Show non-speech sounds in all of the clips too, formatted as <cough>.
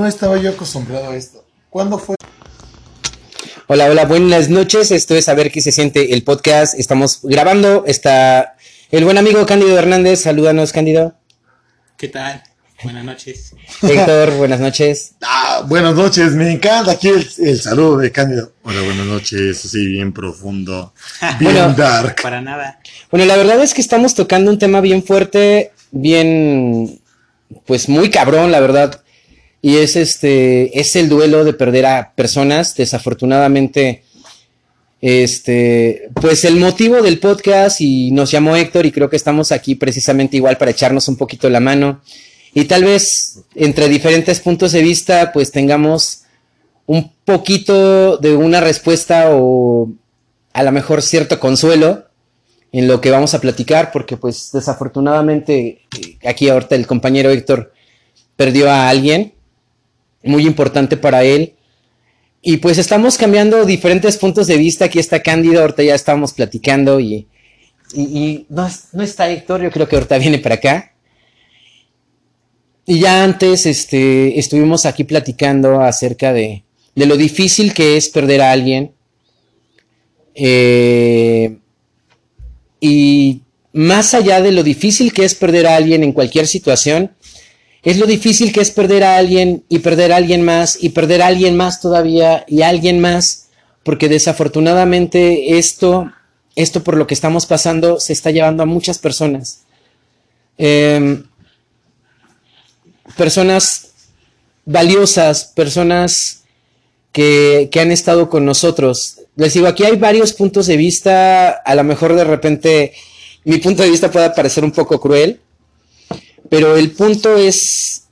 No estaba yo acostumbrado a esto. ¿Cuándo fue? Hola, hola, buenas noches. Esto es A ver qué se siente el podcast. Estamos grabando. Está el buen amigo Cándido Hernández. Salúdanos, Cándido. ¿Qué tal? Buenas noches. Héctor, buenas noches. <laughs> Ah, buenas noches, me encanta aquí el, el saludo de Cándido. Hola, buenas noches, así bien profundo, <laughs> bien Bueno, dark. Para nada. Bueno, la verdad es que estamos tocando un tema bien fuerte, bien, pues muy cabrón, la verdad. Y es este, es el duelo de perder a personas. Desafortunadamente, este, pues el motivo del podcast y nos llamó Héctor y creo que estamos aquí precisamente igual para echarnos un poquito la mano. Y tal vez entre diferentes puntos de vista, pues tengamos un poquito de una respuesta o a lo mejor cierto consuelo en lo que vamos a platicar, porque pues desafortunadamente eh, aquí ahorita el compañero Héctor perdió a alguien muy importante para él. Y pues estamos cambiando diferentes puntos de vista. Aquí está Cándido, ahorita ya estábamos platicando y, y, no, no está Héctor, yo creo que ahorita viene para acá. Y ya antes este, estuvimos aquí platicando acerca de, de lo difícil que es perder a alguien. Eh, y más allá de lo difícil que es perder a alguien en cualquier situación, es lo difícil que es perder a alguien y perder a alguien más y perder a alguien más todavía y alguien más, porque desafortunadamente esto, esto por lo que estamos pasando se está llevando a muchas personas. Em, personas valiosas, personas que, que han estado con nosotros. Les digo, aquí hay varios puntos de vista, a lo mejor de repente mi punto de vista puede parecer un poco cruel, pero el punto es,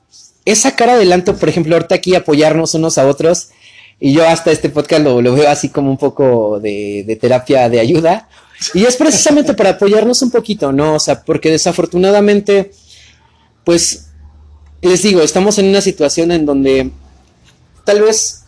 es sacar adelante, por ejemplo, ahorita aquí apoyarnos unos a otros, y yo hasta este podcast lo, veo así como un poco de, de terapia de ayuda, y es precisamente para apoyarnos un poquito, ¿no? O sea, porque desafortunadamente, pues, les digo, estamos en una situación en donde tal vez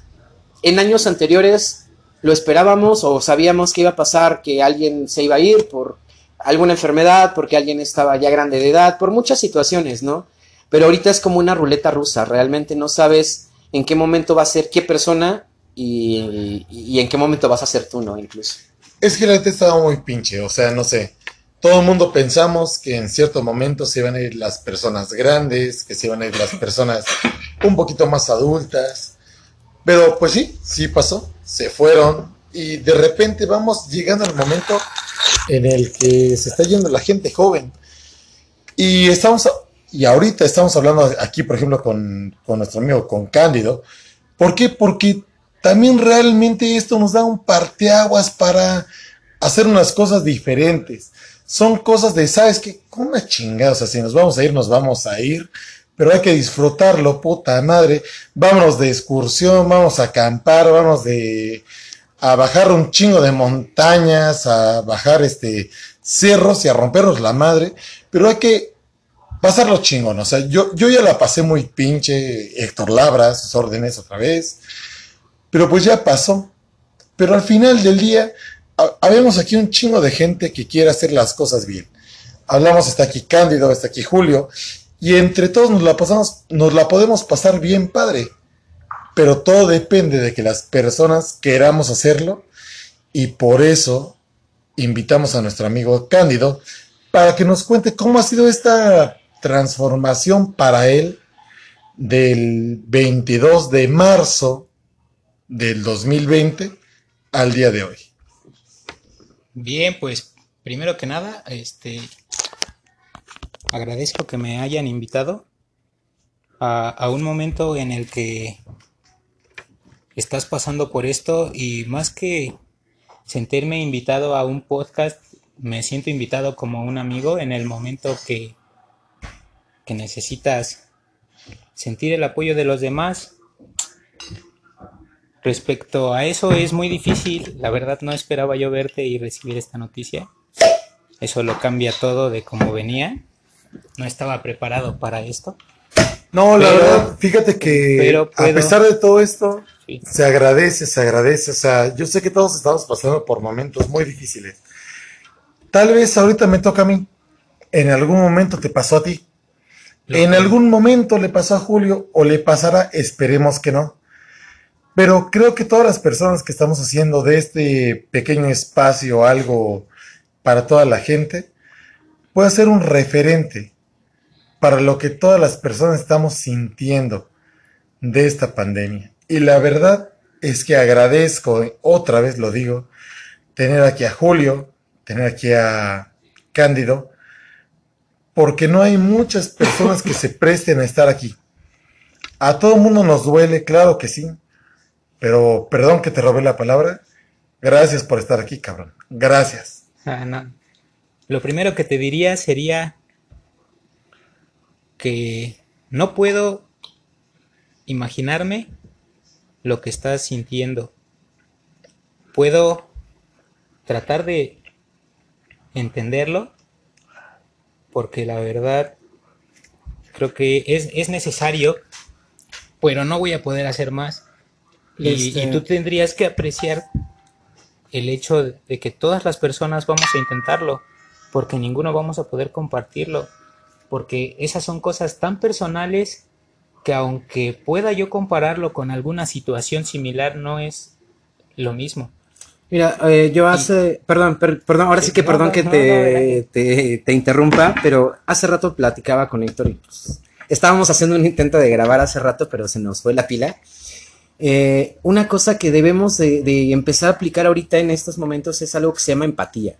en años anteriores lo esperábamos o sabíamos que iba a pasar, que alguien se iba a ir por alguna enfermedad, porque alguien estaba ya grande de edad, por muchas situaciones, ¿no? Pero ahorita es como una ruleta rusa, realmente no sabes en qué momento va a ser qué persona y, y en qué momento vas a ser tú, ¿no? Incluso. Es que la gente estaba muy pinche, o sea, no sé. Todo el mundo pensamos que en ciertos momentos se iban a ir las personas grandes, que se iban a ir las personas un poquito más adultas. Pero pues sí, sí pasó, se fueron y de repente vamos llegando al momento en el que se está yendo la gente joven. Y estamos, y ahorita estamos hablando aquí, por ejemplo, con, con nuestro amigo, con Cándido. ¿Por qué? Porque también realmente esto nos da un parteaguas para hacer unas cosas diferentes. Son cosas de, ¿sabes qué? Con una chingada, o sea, si nos vamos a ir, nos vamos a ir, pero hay que disfrutarlo, puta madre. Vámonos de excursión, vamos a acampar, vamos de a bajar un chingo de montañas, a bajar este cerros y a rompernos la madre, pero hay que pasarlo chingón, o sea, yo, yo ya la pasé muy pinche, Héctor Labra, sus órdenes otra vez, pero pues ya pasó. Pero al final del día, ha- habemos aquí un chingo de gente que quiere hacer las cosas bien. Hablamos, está aquí Cándido, está aquí Julio, y entre todos nos la pasamos, nos la podemos pasar bien padre. Pero todo depende de que las personas queramos hacerlo, y por eso invitamos a nuestro amigo Cándido para que nos cuente cómo ha sido esta transformación para él del 22 de marzo del 2020 al día de hoy. Bien, pues primero que nada, este agradezco que me hayan invitado a, a un momento en el que estás pasando por esto y más que sentirme invitado a un podcast, me siento invitado como un amigo en el momento que, que necesitas sentir el apoyo de los demás. Respecto a eso es muy difícil, la verdad no esperaba yo verte y recibir esta noticia. Eso lo cambia todo de cómo venía. No estaba preparado para esto. No, la Pero- verdad, fíjate que pero a pesar de todo esto, Sí. se agradece, se agradece. O sea, yo sé que todos estamos pasando por momentos muy difíciles. Tal vez ahorita me toca a mí. En algún momento te pasó a ti. En algún momento le pasó a Julio o le pasará, esperemos que no. Pero creo que todas las personas que estamos haciendo de este pequeño espacio algo para toda la gente, puede ser un referente para lo que todas las personas estamos sintiendo de esta pandemia. Y la verdad es que agradezco, otra vez lo digo, tener aquí a Julio, tener aquí a Cándido, porque no hay muchas personas que se presten a estar aquí. A todo mundo nos duele, claro que sí, pero perdón que te robé la palabra. Gracias por estar aquí, cabrón. Gracias. Ah, Lo primero que te diría sería que no puedo imaginarme lo que estás sintiendo. Puedo tratar de entenderlo porque la verdad creo que es, necesario, pero no voy a poder hacer más. Y, este tú tendrías que apreciar el hecho de que todas las personas vamos a intentarlo, porque ninguno vamos a poder compartirlo, porque esas son cosas tan personales que aunque pueda yo compararlo con alguna situación similar, no es lo mismo. Mira, eh, yo hace, perdón, perdón, ahora sí que perdón que te, te, interrumpa, pero hace rato platicaba con Héctor y pues, estábamos haciendo un intento de grabar hace rato, pero se nos fue la pila. Eh, una cosa que debemos de, de, empezar a aplicar ahorita en estos momentos es algo que se llama empatía.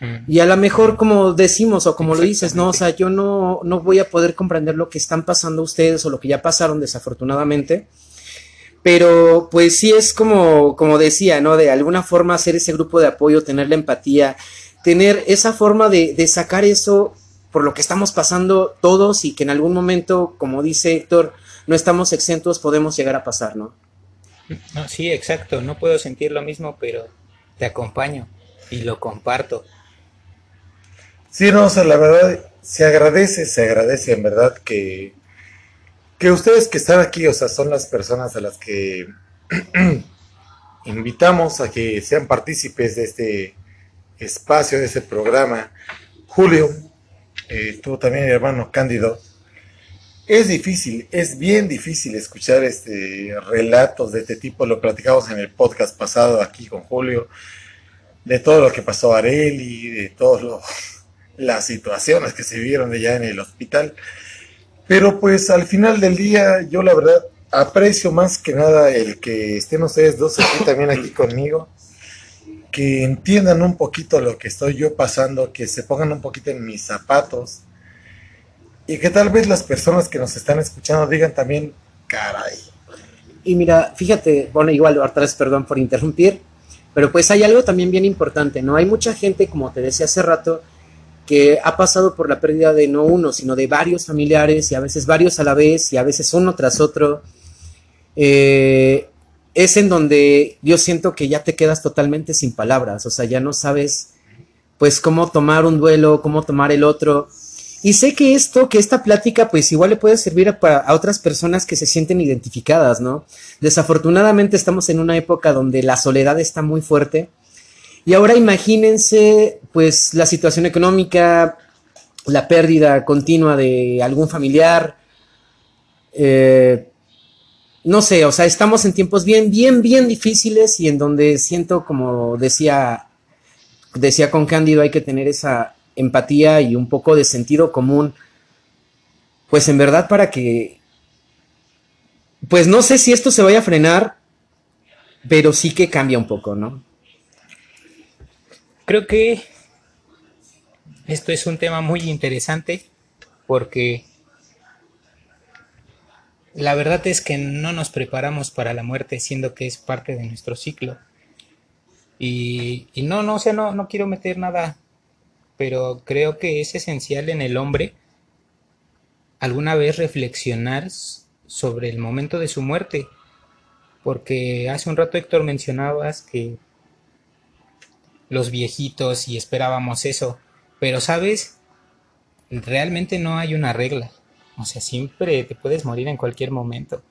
Mm. Y a lo mejor, como decimos o como lo dices, no, o sea, yo no, no voy a poder comprender lo que están pasando ustedes o lo que ya pasaron desafortunadamente pero pues sí es como, como decía, ¿no? De alguna forma hacer ese grupo de apoyo, tener la empatía, tener esa forma de, de sacar eso por lo que estamos pasando todos y que en algún momento, como dice Héctor, no estamos exentos, podemos llegar a pasar, ¿no? No, sí, exacto, no puedo sentir lo mismo, pero te acompaño y lo comparto. Sí, no, o sea, la verdad, se agradece, se agradece en verdad que, que ustedes que están aquí, o sea, son las personas a las que <clears throat> invitamos a que sean partícipes de este espacio, de este programa. Julio, eh, tú también, hermano Cándido. Es difícil, es bien difícil escuchar este relatos de este tipo. Lo platicamos en el podcast pasado aquí con Julio, de todo lo que pasó a Areli, de todas las situaciones que se vieron allá en el hospital. Pero pues al final del día yo la verdad aprecio más que nada el que estén ustedes dos aquí <coughs> también aquí conmigo, que entiendan un poquito lo que estoy yo pasando, que se pongan un poquito en mis zapatos y que tal vez las personas que nos están escuchando digan también, caray. Y mira, fíjate, bueno, igual, otra vez perdón por interrumpir, pero pues hay algo también bien importante, ¿no? Hay mucha gente, como te decía hace rato, que ha pasado por la pérdida de no uno, sino de varios familiares y a veces varios a la vez y a veces uno tras otro, eh, es en donde yo siento que ya te quedas totalmente sin palabras, o sea, ya no sabes pues cómo tomar un duelo, cómo tomar el otro. Y sé que esto, que esta plática, pues igual le puede servir a, a, otras personas que se sienten identificadas, ¿no? Desafortunadamente estamos en una época donde la soledad está muy fuerte y ahora imagínense, pues, la situación económica, la pérdida continua de algún familiar. Eh, no sé, o sea, estamos en tiempos bien, bien, bien difíciles y en donde siento, como decía, decía con Cándido, hay que tener esa empatía y un poco de sentido común, pues en verdad para que, pues no sé si esto se vaya a frenar, pero sí que cambia un poco, ¿no? Creo que esto es un tema muy interesante porque la verdad es que no nos preparamos para la muerte siendo que es parte de nuestro ciclo. Y, no, no, o sea, no, no quiero meter nada, pero creo que es esencial en el hombre alguna vez reflexionar sobre el momento de su muerte. Porque hace un rato Héctor mencionabas que los viejitos y esperábamos eso. Pero, ¿sabes? Realmente no hay una regla. O sea, siempre te puedes morir en cualquier momento.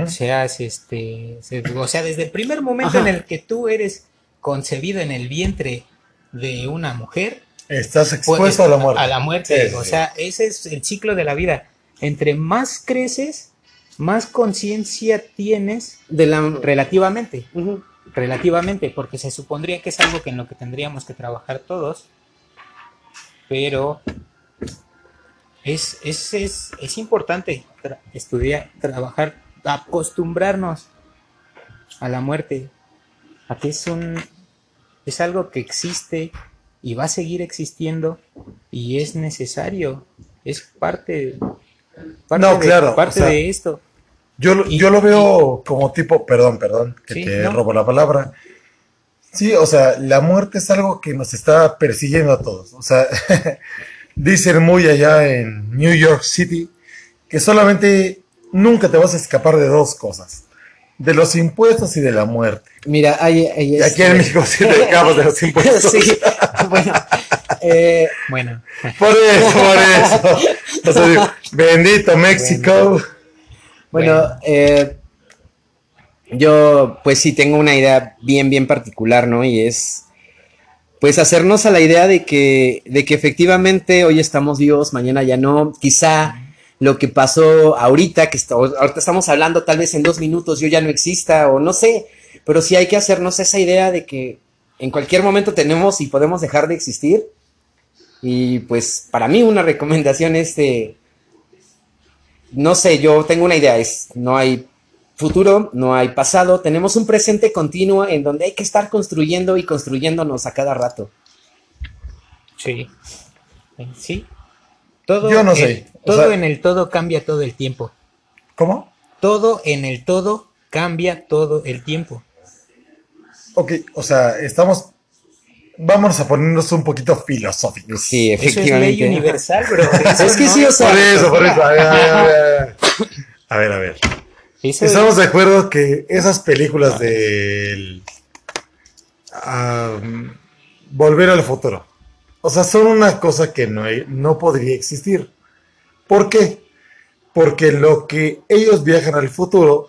O sea, este, o sea, desde el primer momento en el que tú eres concebido en el vientre de una mujer, estás expuesto a la muerte. A la muerte, o sea, ese es el ciclo de la vida. entre más creces, más conciencia tienes De la... relativamente. Relativamente, porque se supondría que es algo que en lo que tendríamos que trabajar todos, pero es, es, es, es importante tra- estudiar, trabajar, acostumbrarnos a la muerte, a que es un es algo que existe y va a seguir existiendo y es necesario, es parte, parte No, de, claro, parte o sea, de esto. Yo, Y- yo lo veo como tipo, perdón, perdón, que Sí, te no. robo la palabra. Sí, o sea, la muerte es algo que nos está persiguiendo a todos. O sea, <laughs> dicen muy allá en New York City que solamente nunca te vas a escapar de dos cosas, de los impuestos y de la muerte. Mira, hay... hay Y aquí en este- México sí te escapas de los <laughs> impuestos. sí, bueno, eh, Bueno, Por eso, por eso. O sea, digo, bendito México. Bueno, Bueno. eh, yo pues sí tengo una idea bien, bien particular, ¿no? Y es pues hacernos a la idea de que, de que efectivamente hoy estamos vivos, mañana ya no. Quizá lo que pasó ahorita, que está- ahorita estamos hablando, tal vez en dos minutos yo ya no exista o no sé, pero sí hay que hacernos esa idea de que en cualquier momento tenemos y podemos dejar de existir. Y pues para mí una <laughs> recomendación es de no sé, yo tengo una idea, es no hay futuro, no hay pasado, tenemos un presente continuo en donde hay que estar construyendo y construyéndonos a cada rato. sí. Sí. Todo, Yo no en- sé, todo sea- en el todo cambia todo el tiempo. ¿Cómo? Todo en el todo cambia todo el tiempo. Ok, o sea, estamos. Vámonos a ponernos un poquito filosóficos. Sí, Eso es ley efectivamente. universal, bro. Eso <laughs> Es que no sí, o sea, Por eso, por eso. A ver, a ver, a ver. <laughs> A ver, Estamos de acuerdo que esas películas del. Volver al futuro. O sea, son una cosa que no, no podría existir. ¿Por qué? Porque lo que ellos viajan al futuro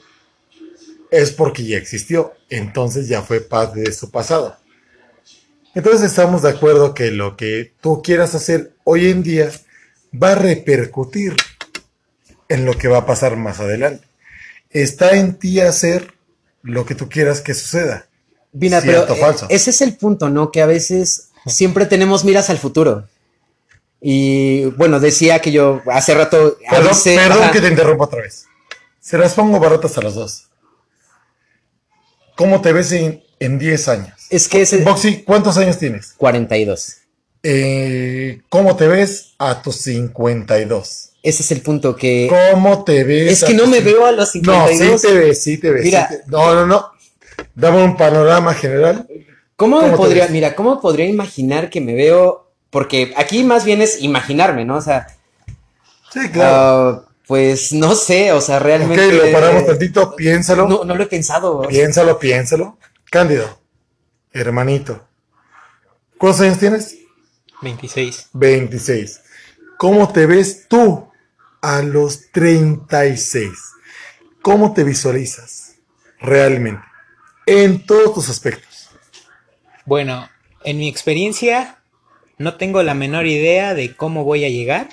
es porque ya existió. Entonces ya fue parte de su pasado. Entonces estamos de acuerdo que lo que tú quieras hacer hoy en día va a repercutir en lo que va a pasar más adelante. Está en ti hacer lo que tú quieras que suceda. Cierto pero falso. eh, ese es el punto, ¿no? Que a veces siempre tenemos miras al futuro. Y bueno, decía que yo hace rato Perdón, avisé- perdón que te interrumpa otra vez. Se las pongo baratas a los dos. ¿Cómo te ves en, en 10 años? Es que ese Boxy, ¿cuántos años tienes? 42. Eh, ¿Cómo te ves a tus 52? Ese es el punto que ¿Cómo te ves? es que no me veo a los No, 52. sí te ves, sí te ves. Mira. sí te- No, no, no. Dame un panorama general. ¿Cómo, me ¿Cómo te podría, mira, cómo podría imaginar que me veo? Porque aquí más bien es imaginarme, ¿no? O sea, Sí, claro. ah, pues no sé, o sea, ok, realmente. lo paramos tantito, piénsalo. No, no lo he pensado. Piénsalo, piénsalo. Cándido, hermanito. ¿Cuántos años tienes? 26. 26. ¿Cómo te ves tú a los 36? ¿Cómo te visualizas realmente? En todos tus aspectos. Bueno, en mi experiencia no tengo la menor idea de cómo voy a llegar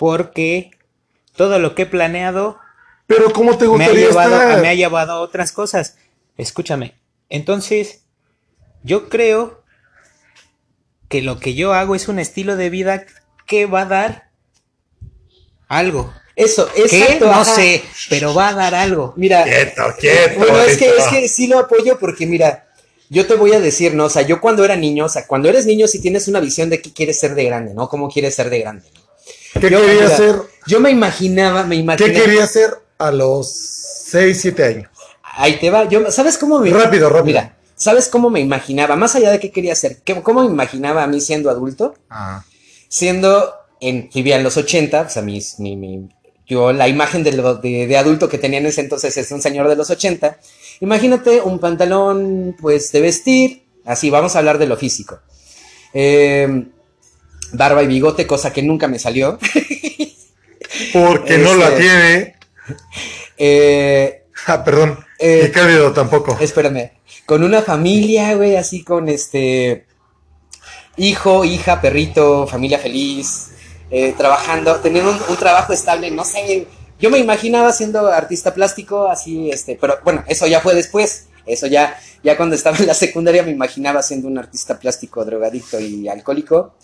porque todo lo que he planeado Pero ¿cómo te me ha llevado, estar? me ha llevado a otras cosas. Escúchame, entonces yo creo que lo que yo hago es un estilo de vida que va a dar algo. Eso, ¿Qué? exacto. No ajá. sé, pero va a dar algo. Mira, Quieto, quieto. bueno, es que, es que sí lo apoyo porque, mira, yo te voy a decir, ¿no? O sea, yo cuando era niño, o sea, cuando eres niño sí tienes una visión de qué quieres ser de grande, ¿no? ¿Cómo quieres ser de grande? ¿no? ¿Qué Yo, quería mira, hacer? Yo me imaginaba, me ¿Qué imaginaba. quería hacer a los 6, 7 años? Ahí te va. Yo, ¿sabes cómo me Rápido, rápido. Mira, ¿sabes cómo me imaginaba? Más allá de qué quería hacer, ¿qué- ¿cómo me imaginaba a mí siendo adulto? Ah. Siendo en, vivía en los 80, o sea, mis- mi, mi- yo la imagen de, lo- de, de adulto que tenía en ese entonces es un señor de los 80. Imagínate un pantalón, pues, de vestir, así, vamos a hablar de lo físico. Eh, barba y bigote, cosa que nunca me salió. <laughs> Porque no la Este- tiene. <laughs> Eh, Ah, perdón. Eh, Cándido tampoco. Espérame. Con una familia, güey, así con este. Hijo, hija, perrito, familia feliz. Eh, trabajando, teniendo un, un trabajo estable, no sé, yo me imaginaba siendo artista plástico, así, este, pero bueno, eso ya fue después. Eso ya, ya cuando estaba en la secundaria me imaginaba siendo un artista plástico, drogadicto y alcohólico.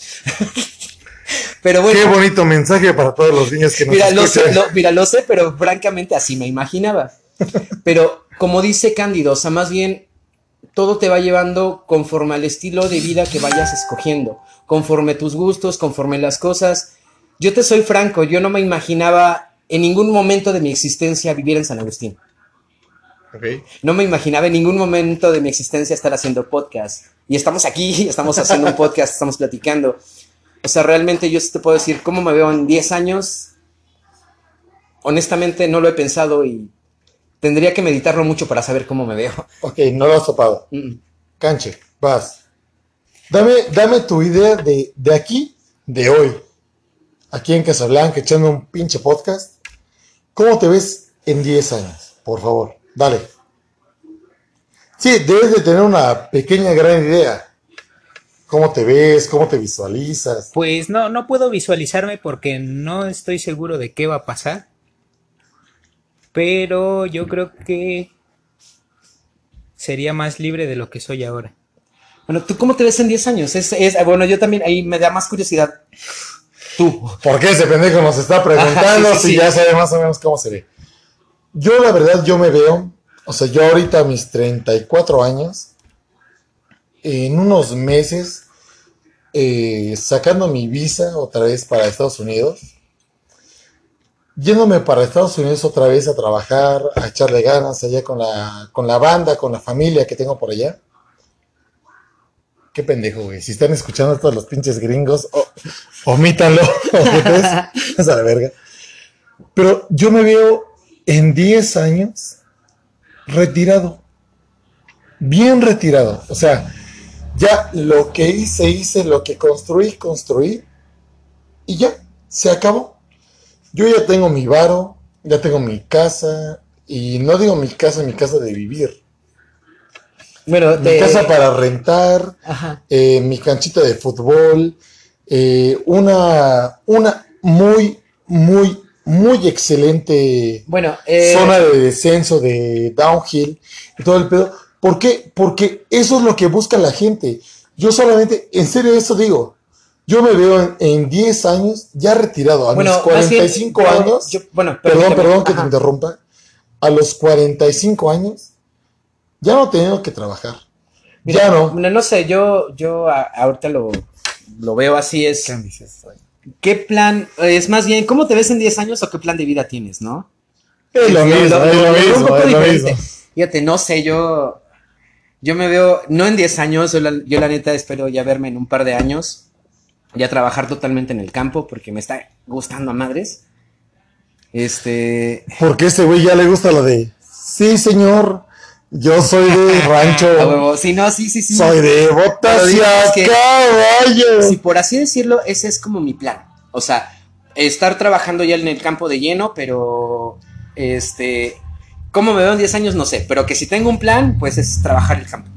<laughs> pero bueno. Qué bonito mensaje para todos los niños que nos mira, lo sé, lo- mira, lo sé, pero francamente así me imaginaba. Pero como dice Cándido, o sea, más bien todo te va llevando conforme al estilo de vida que vayas escogiendo, conforme tus gustos, conforme las cosas. Yo te soy franco, yo no me imaginaba en ningún momento de mi existencia vivir en San Agustín. No me imaginaba en ningún momento de mi existencia estar haciendo podcast. Y estamos aquí, <laughs> estamos haciendo un podcast, estamos platicando. O sea, realmente yo sí te puedo decir cómo me veo en 10 años. Honestamente no lo he pensado y tendría que meditarlo mucho para saber cómo me veo. Ok, no lo has topado. Mm. Canche, vas. Dame, dame tu idea de, de aquí, de hoy. Aquí en Casablanca, echando un pinche podcast. ¿Cómo te ves en 10 años? Por favor, dale. Sí, debes de tener una pequeña gran idea. ¿Cómo te ves? ¿Cómo te visualizas? Pues no, no puedo visualizarme porque no estoy seguro de qué va a pasar. Pero yo creo que sería más libre de lo que soy ahora. Bueno, ¿tú cómo te ves en 10 años? Es, es- bueno, yo también, ahí me da más curiosidad. Tú. ¿Por qué ese pendejo nos está preguntando <laughs> sí, sí, si sí. ya sabe más o menos cómo se ve? Yo, la verdad, yo me veo, o sea, yo ahorita a mis 34 años, en unos meses, eh, sacando mi visa otra vez para Estados Unidos, yéndome para Estados Unidos otra vez a trabajar, a echarle ganas allá con la, con la banda, con la familia que tengo por allá. Qué pendejo, güey. Si están escuchando todos los pinches gringos, o- omítanlo. ojetes. Es a la verga. Pero yo me veo en 10 años retirado. Bien retirado. O sea, ya lo que hice, hice, lo que construí, construí. Y ya, se acabó. Yo ya tengo mi varo, ya tengo mi casa. Y no digo mi casa, mi casa de vivir. Bueno, Mi casa para rentar, eh, mi canchita de fútbol, eh, una, una muy, muy, muy excelente Bueno, eh, zona de descenso de downhill y todo el pedo. ¿Por qué? Porque eso es lo que busca la gente. Yo solamente, en serio, eso digo. Yo me veo en, en 10 años ya retirado, a bueno, mis más bien, 45 yo- años. yo- bueno, perdón, perdón que te interrumpa. A los 45 años ya no teniendo que trabajar. Mira, ya no. No, no sé, yo, yo a- ahorita lo, lo veo así, es... ¿Qué plan? Es más bien, ¿cómo te ves en 10 años o qué plan de vida tienes, no? Es lo Sí, mismo, lo- es lo mismo, es lo mismo. Fíjate, no sé, yo... Yo me veo, no en 10 años, yo la, yo la neta espero ya verme en un par de años, ya trabajar totalmente en el campo, porque me está gustando a madres. Este... Porque este güey ya le gusta lo de, sí señor, yo soy de rancho, <laughs> a huevo, sí, no, sí, sí, sí. soy de botas y caballo. Si por así decirlo, ese es como mi plan. O sea, estar trabajando ya en el campo de lleno, pero este, ¿cómo me veo en 10 años? No sé, pero que si tengo un plan, pues es trabajar el campo.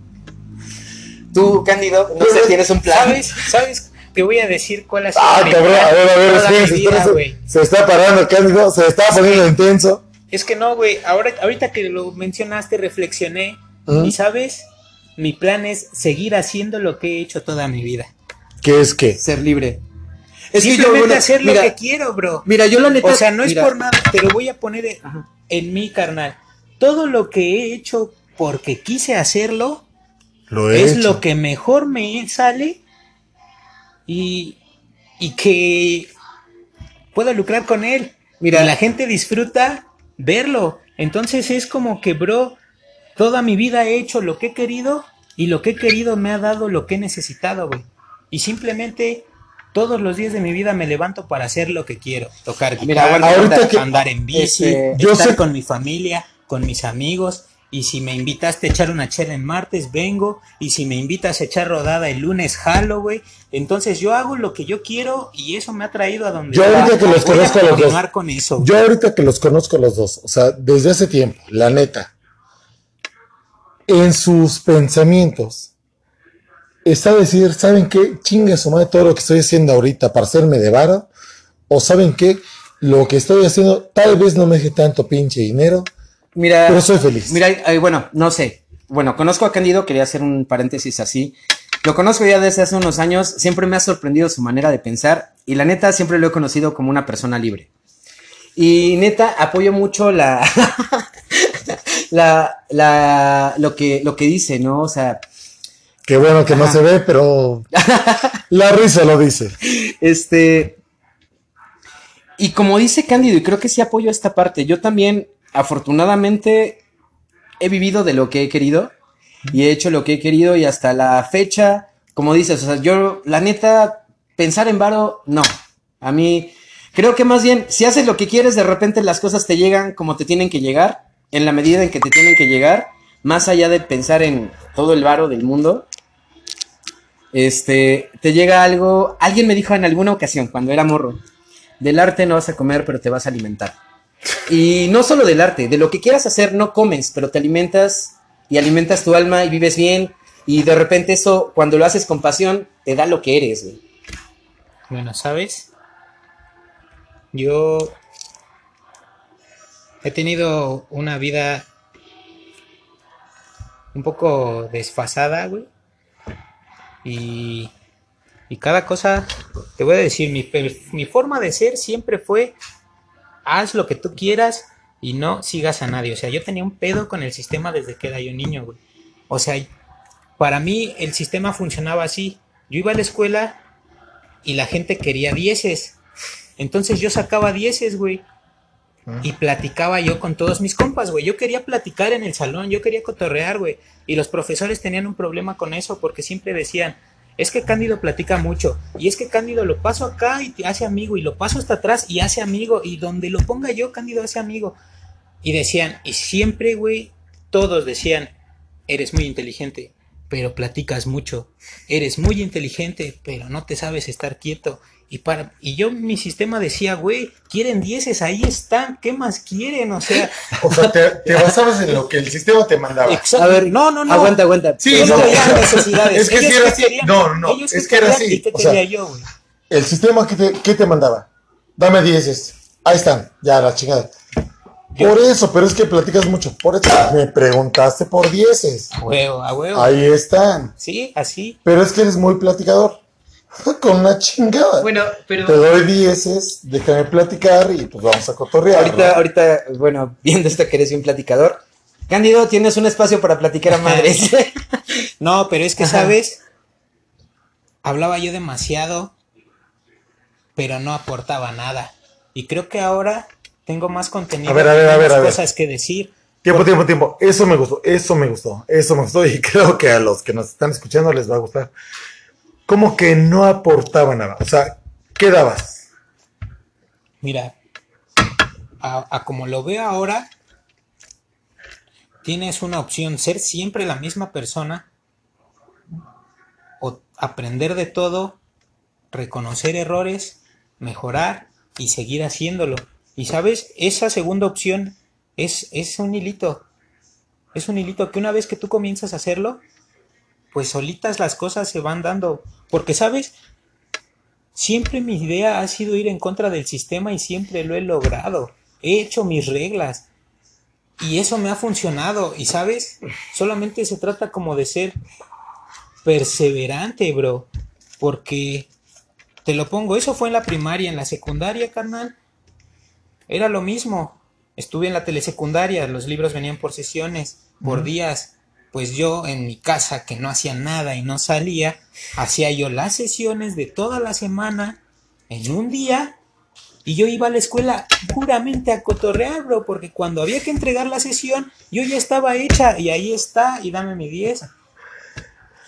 Tú, Cándido, no sé, tienes un plan. ¿Sabes? ¿Sabes? Te voy a decir cuál ha sido Ah, cabrón, a ver, a ver, espérense, vida, güey. Se está parando, Cándido, se está poniendo intenso. Es que no, güey. Ahora, ahorita que lo mencionaste, reflexioné. Y sabes, mi plan es seguir haciendo lo que he hecho toda mi vida. ¿Qué es qué? Ser libre. Es que yo, Simplemente bueno, hacer lo que quiero, bro. Mira, yo la neta. O sea, no es por nada, te lo voy a poner en, Ajá. en mi carnal. Todo lo que he hecho porque quise hacerlo Lo he es hecho. lo que mejor me sale y, y que puedo lucrar con él. Mira. y la gente disfruta verlo. Entonces es como que, bro, toda mi vida he hecho lo que he querido y lo que he querido me ha dado lo que he necesitado, güey. Y simplemente todos los días de mi vida me levanto para hacer lo que quiero. Tocar guitarra, ahorita que- andar en bici, este, yo estar sé- con mi familia, con mis amigos. Y si me invitaste a echar una chela en martes, vengo. Y si me invitas a echar rodada el lunes, jalo, güey. Entonces yo hago lo que yo quiero y eso me ha traído a donde Yo ahorita que los Voy conozco a los dos. con eso. Yo ahorita que los conozco los dos, o sea, desde hace tiempo, la neta, en sus pensamientos, está a decir, ¿saben qué? Chingue su madre todo lo que estoy haciendo ahorita para hacerme de vara, o saben qué, lo que estoy haciendo tal vez no me deje tanto pinche dinero, Mira, pero soy feliz. Mira, eh, bueno, no sé. Bueno, conozco a Cándido, quería hacer un paréntesis así. Lo conozco ya desde hace unos años, siempre me ha sorprendido su manera de pensar y la neta siempre lo he conocido como una persona libre. Y neta, apoyo mucho la, <laughs> la, la, lo que, lo que dice, ¿no? O sea, Qué bueno que no se ve, pero <laughs> la risa lo dice. Este. Y como dice Cándido, y creo que sí apoyo esta parte, yo también, afortunadamente, he vivido de lo que he querido y he hecho lo que he querido y hasta la fecha, como dices, o sea, yo, la neta, pensar en varo, no. A mí, creo que más bien, si haces lo que quieres, de repente las cosas te llegan como te tienen que llegar, en la medida en que te tienen que llegar, más allá de pensar en todo el varo del mundo. Este, te llega algo, alguien me dijo en alguna ocasión, cuando era morro, del arte no vas a comer, pero te vas a alimentar. Y no solo del arte, de lo que quieras hacer no comes, pero te alimentas y alimentas tu alma y vives bien. Y de repente eso, cuando lo haces con pasión, te da lo que eres, güey. Bueno, ¿sabes? Yo he tenido una vida un poco desfasada, güey. Y, y cada cosa, te voy a decir, mi, mi forma de ser siempre fue, haz lo que tú quieras y no sigas a nadie. O sea, yo tenía un pedo con el sistema desde que era yo niño, güey. O sea, para mí el sistema funcionaba así. Yo iba a la escuela y la gente quería dieces. Entonces yo sacaba dieces, güey. Y platicaba yo con todos mis compas, güey. Yo quería platicar en el salón, yo quería cotorrear, güey. Y los profesores tenían un problema con eso porque siempre decían, es que Cándido platica mucho. Y es que Cándido lo paso acá y hace amigo. Y lo paso hasta atrás y hace amigo. Y donde lo ponga yo, Cándido hace amigo. Y decían, y siempre, güey, todos decían, eres muy inteligente, pero platicas mucho. Eres muy inteligente, pero no te sabes estar quieto. Y, para, y yo, mi sistema decía, güey, quieren dieces, ahí están, ¿qué más quieren? O sea, O sea, te, te basabas en lo que el sistema te mandaba. exacto. A ver, no, no, no. Aguanta, aguanta. Sí, no necesidades. Es que Ellos sí era así. querían, No, no, ellos es que era así. ¿Y qué O sea, yo, güey? El sistema, ¿qué te, qué te mandaba? Dame dieces. Ahí están, ya la chingada. Por eso, pero es que platicas mucho. Por eso me preguntaste por dieces. A huevo, a huevo. Ahí están. Sí, así. Pero es que eres muy platicador. <laughs> Con una chingada. Bueno, pero Te doy dieces, déjame platicar y pues vamos a cotorrear. ahorita, ¿no? ahorita, bueno, <laughs> viendo esto que eres un platicador. Cándido, tienes un espacio para platicar a madres. <laughs> No, pero es que, Ajá. ¿sabes? Hablaba yo demasiado, pero no aportaba nada. Y creo que ahora tengo más contenido A ver, a ver, y a ver, más a ver. cosas que decir. Tiempo, tiempo, tiempo. Eso me gustó, eso me gustó, eso me gustó y creo que a los que nos están escuchando les va a gustar. Como que no aportaba nada. O sea, ¿qué dabas? Mira, a, como lo veo ahora, tienes una opción, ser siempre la misma persona o aprender de todo, reconocer errores, mejorar y seguir haciéndolo. Y sabes, esa segunda opción es, es un hilito. Es un hilito que una vez que tú comienzas a hacerlo, pues solitas las cosas se van dando. Porque, ¿sabes? Siempre mi idea ha sido ir en contra del sistema y siempre lo he logrado. He hecho mis reglas. Y eso me ha funcionado. Y sabes, solamente se trata como de ser perseverante, bro. Porque, te lo pongo, eso fue en la primaria, en la secundaria, carnal. Era lo mismo. Estuve en la telesecundaria, los libros venían por sesiones, por días. Pues yo en mi casa, que no hacía nada y no salía, hacía yo las sesiones de toda la semana en un día y yo iba a la escuela puramente a cotorrear, bro, porque cuando había que entregar la sesión, yo ya estaba hecha y ahí está y dame mi 10.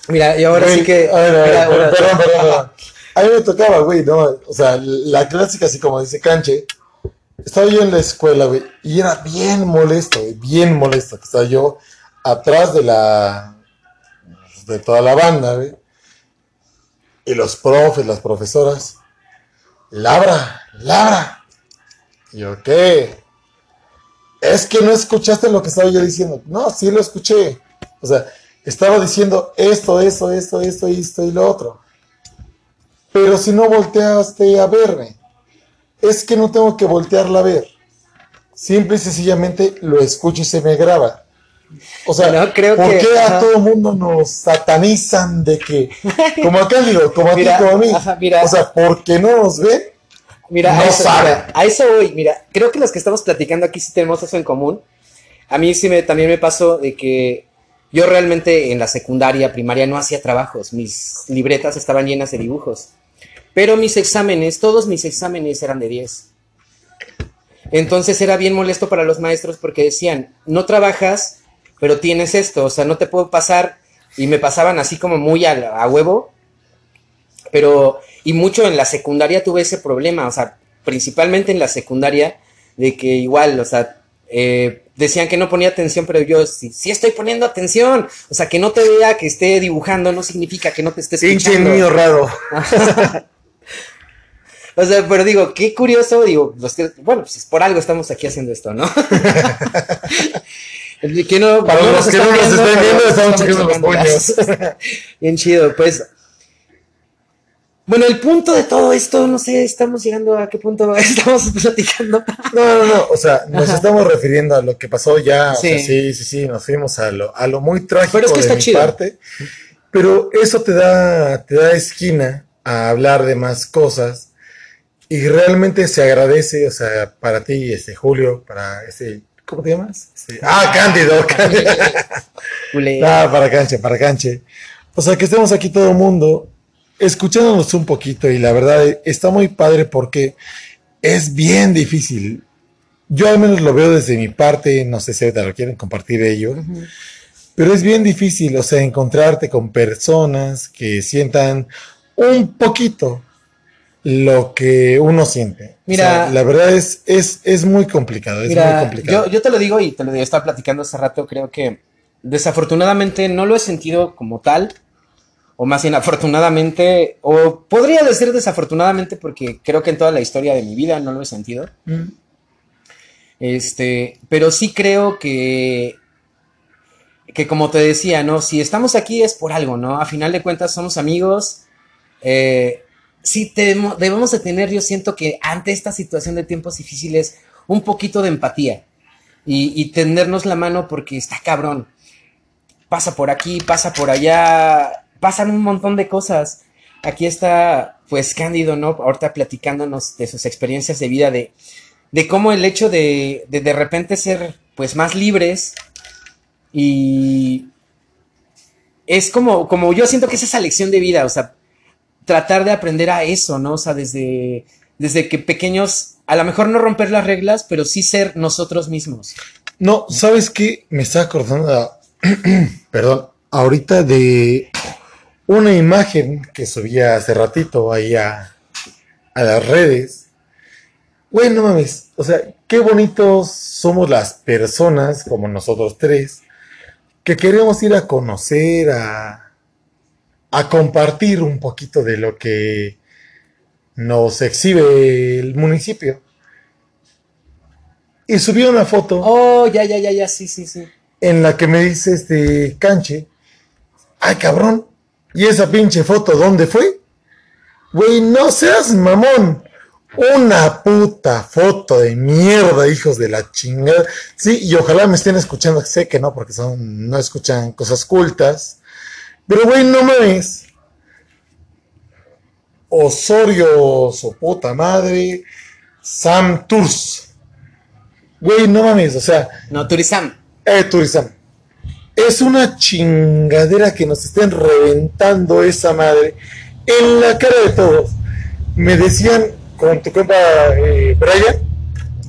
Mira, y ahora sí que. a ver, a ver, mira, perdón, ahora- perdón, perdón, perdón. A mí me tocaba, güey, ¿no? O sea, la clásica, así como dice Canche. Estaba yo en la escuela, güey, y era bien molesto, güey, bien molesto. Que estaba yo atrás de la. de toda la banda. Y los profes, las profesoras. Labra, labra. Y yo, ¿qué? Es que no escuchaste lo que estaba yo diciendo. No, sí lo escuché. O sea, estaba diciendo esto, esto, esto, esto, esto y lo otro. Pero si no volteaste a verme. es que no tengo que voltearla a ver. Simple y sencillamente lo escucho y se me graba. O sea, No, creo ¿por que- qué a todo mundo nos satanizan de que, <laughs> como acá digo, como a ti, como a mí? ajá, mira. O sea, ¿por qué no nos ven? Mira, No a, eso, mira, a eso voy. Mira, creo que los que estamos platicando aquí sí tenemos eso en común. A mí sí me, también me pasó de que yo realmente en la secundaria, primaria, no hacía trabajos. Mis libretas estaban llenas de dibujos. Pero mis exámenes, todos mis exámenes eran de 10. Entonces era bien molesto para los maestros porque decían, no trabajas, pero tienes esto, o sea, no te puedo pasar. Y me pasaban así como muy a, a huevo. Pero, y mucho en la secundaria tuve ese problema, o sea, principalmente en la secundaria, de que igual, o sea, eh, decían que no ponía atención, pero yo sí, sí estoy poniendo atención. O sea, que no te vea que esté dibujando no significa que no te esté Pinche escuchando. niño raro. <laughs> O sea, pero digo, qué curioso, digo, los que, bueno, pues por algo estamos aquí haciendo esto, ¿no? <laughs> que no, Para los que no nos están viendo, estamos checando los puños. <laughs> Bien chido, pues. Bueno, el punto de todo esto, no sé, estamos llegando a qué punto <laughs> estamos platicando. No, no, no. O sea, nos estamos refiriendo a lo que pasó ya. O sea, Sí. sí, sí, sí. Nos fuimos a lo, a lo muy trágico Pero es que de está mi chido. parte. Pero eso te da, te da esquina a hablar de más cosas. Y realmente se agradece, o sea, para ti, este Julio, para este. ¿Cómo te llamas? Ah, Cándido, <laughs> Cándido. Ah, para canche, para canche. O sea, que estemos aquí todo el mundo escuchándonos un poquito y la verdad está muy padre porque es bien difícil. Yo al menos lo veo desde mi parte, no sé si ahorita lo quieren compartir ellos, pero es bien difícil, o sea, encontrarte con personas que sientan un poquito lo que uno siente. O Mira- sea, la verdad es, es, es muy complicado, es muy Mira, complicado. yo, yo te lo digo y te lo estaba platicando hace rato, creo que desafortunadamente no lo he sentido como tal, o más bien afortunadamente, o podría decir desafortunadamente porque creo que en toda la historia de mi vida no lo he sentido. Mm. Este, pero sí creo que, que como te decía, ¿no? Si estamos aquí es por algo, ¿no? A final de cuentas somos amigos. Eh, sí temo- debemos de tener, yo siento que ante esta situación de tiempos difíciles, un poquito de empatía y, y tendernos la mano porque está cabrón. Pasa por aquí, pasa por allá, pasan un montón de cosas. Aquí está, pues, Cándido, ¿no? Ahorita platicándonos de sus experiencias de vida, de, de cómo el hecho de, de de repente ser, pues, más libres y es como, como yo siento que es esa lección de vida, o sea, tratar de aprender a eso, ¿no? O sea, desde, desde que pequeños, a lo mejor no romper las reglas, pero sí ser nosotros mismos. No, ¿sabes qué? Me está acordando, <clears throat> perdón, ahorita de una imagen que subía hace ratito ahí a, las redes. Güey, no mames, o sea, qué bonitos somos las personas como nosotros tres que queremos ir a conocer, a, a compartir un poquito de lo que nos exhibe el municipio. Y subí una foto Oh, ya, ya, ya, ya, sí, sí, sí. en la que me dice este canche, ay cabrón, ¿y esa pinche foto dónde fue? Güey, no seas mamón. Una puta foto de mierda, hijos de la chingada. Sí, y ojalá me estén escuchando, sé que no, porque son, no escuchan cosas cultas. Pero güey, no mames. Osorio, su puta madre. Sam Tours. Güey, no mames, o sea, No, Turizam. eh, Turizam. Es una chingadera que nos estén reventando esa madre en la cara de todos. Me decían con tu compa eh, Brian,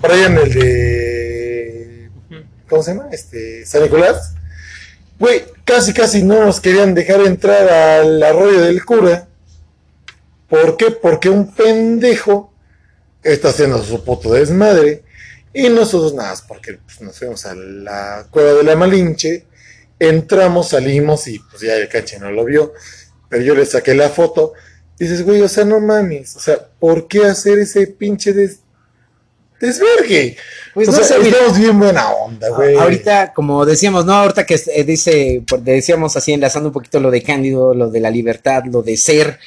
Brian el de. ¿Cómo se llama? Este, San Nicolás. Güey, casi casi no nos querían dejar entrar al arroyo del cura. ¿Por qué? Porque un pendejo está haciendo su puto desmadre. Y nosotros nada, porque pues, nos fuimos a la cueva de la Malinche, entramos, salimos y pues ya el cache no lo vio, pero yo le saqué la foto. Dices, güey, o sea, no mames, o sea, ¿por qué hacer ese pinche des desvergue? Pues o no sea, sé, mira, estamos bien buena onda, güey. ahorita, como decíamos, no, ahorita que eh, dice, por- decíamos así, enlazando un poquito lo de Cándido, lo de la libertad, lo de ser.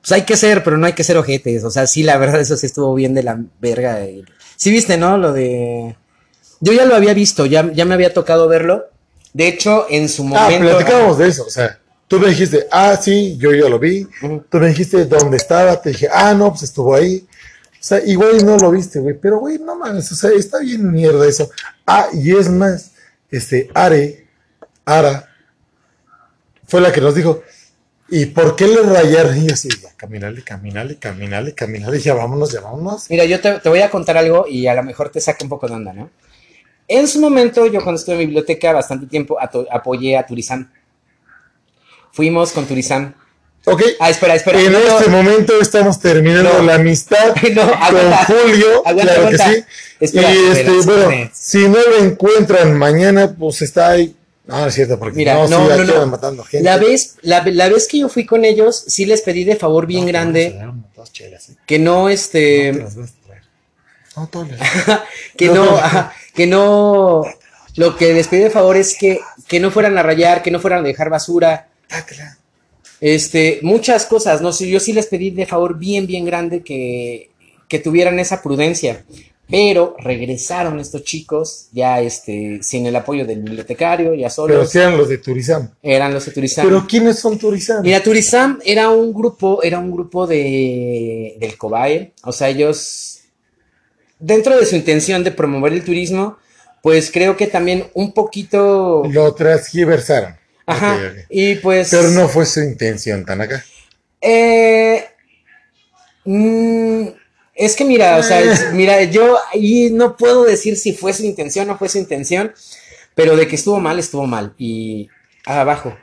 pues hay que ser, pero no hay que ser ojetes. O sea, sí, la verdad, eso sí estuvo bien de la verga. Sí viste, ¿no? Lo de... Yo ya lo había visto, ya, ya me había tocado verlo. De hecho, en su Ah, momento... platicábamos de eso, o sea, tú me dijiste, ah, sí, yo ya lo vi, tú me dijiste dónde estaba, te dije, ah, no, pues estuvo ahí. Sea, igual no lo viste, güey, pero güey, no mames, o sea, está bien mierda eso. Ah, y es más, este, Are, Ara, fue la que nos dijo, ¿y por qué le rayaron? Y yo así, ya, caminale, caminale, caminale, caminale, ya vámonos, vámonos. Mira, yo te, te voy a contar algo y a lo mejor te saca un poco de onda, ¿no? En su momento, yo cuando estuve en biblioteca bastante tiempo apoyé a Turizam. Fuimos con Turizam. Ok, Ah, espera, espera. en no, este momento estamos terminando No. la amistad <laughs> No, aguanta. con Julio, Aguanta, claro aguanta. que sí. Espera, y espera, este, espera. bueno, si no lo encuentran mañana, pues está ahí. No, no es cierto, porque Mira, no, no, sí, no, no. matando gente. La vez, la, la vez que yo fui con ellos, sí les pedí de favor bien No, grande chelas, ¿eh? que no, No te este, las. No, las- <laughs> que No, no, no. ajá, que no, lo que les pedí de favor es que, que no fueran a rayar, que no fueran a dejar basura, Tácala. Este, muchas cosas, no sé, yo sí les pedí de favor bien, bien grande que, que tuvieran esa prudencia. Pero regresaron estos chicos, ya este, sin el apoyo del bibliotecario, ya Pero solos, sí eran los de Turizam. eran los de Turizam. Pero ¿quiénes son Turizam? Mira, Turizam era un grupo, era un grupo de del Cobae, o sea, ellos dentro de su intención de promover el turismo, pues creo que también un poquito Lo transgiversaron. Ajá, y pues Pero no fue su intención, Tanaka. eh, mm, es que mira, o sea, es- <laughs> mira, yo ahí no puedo decir si fue su intención o no fue su intención, pero de que estuvo mal, estuvo mal y abajo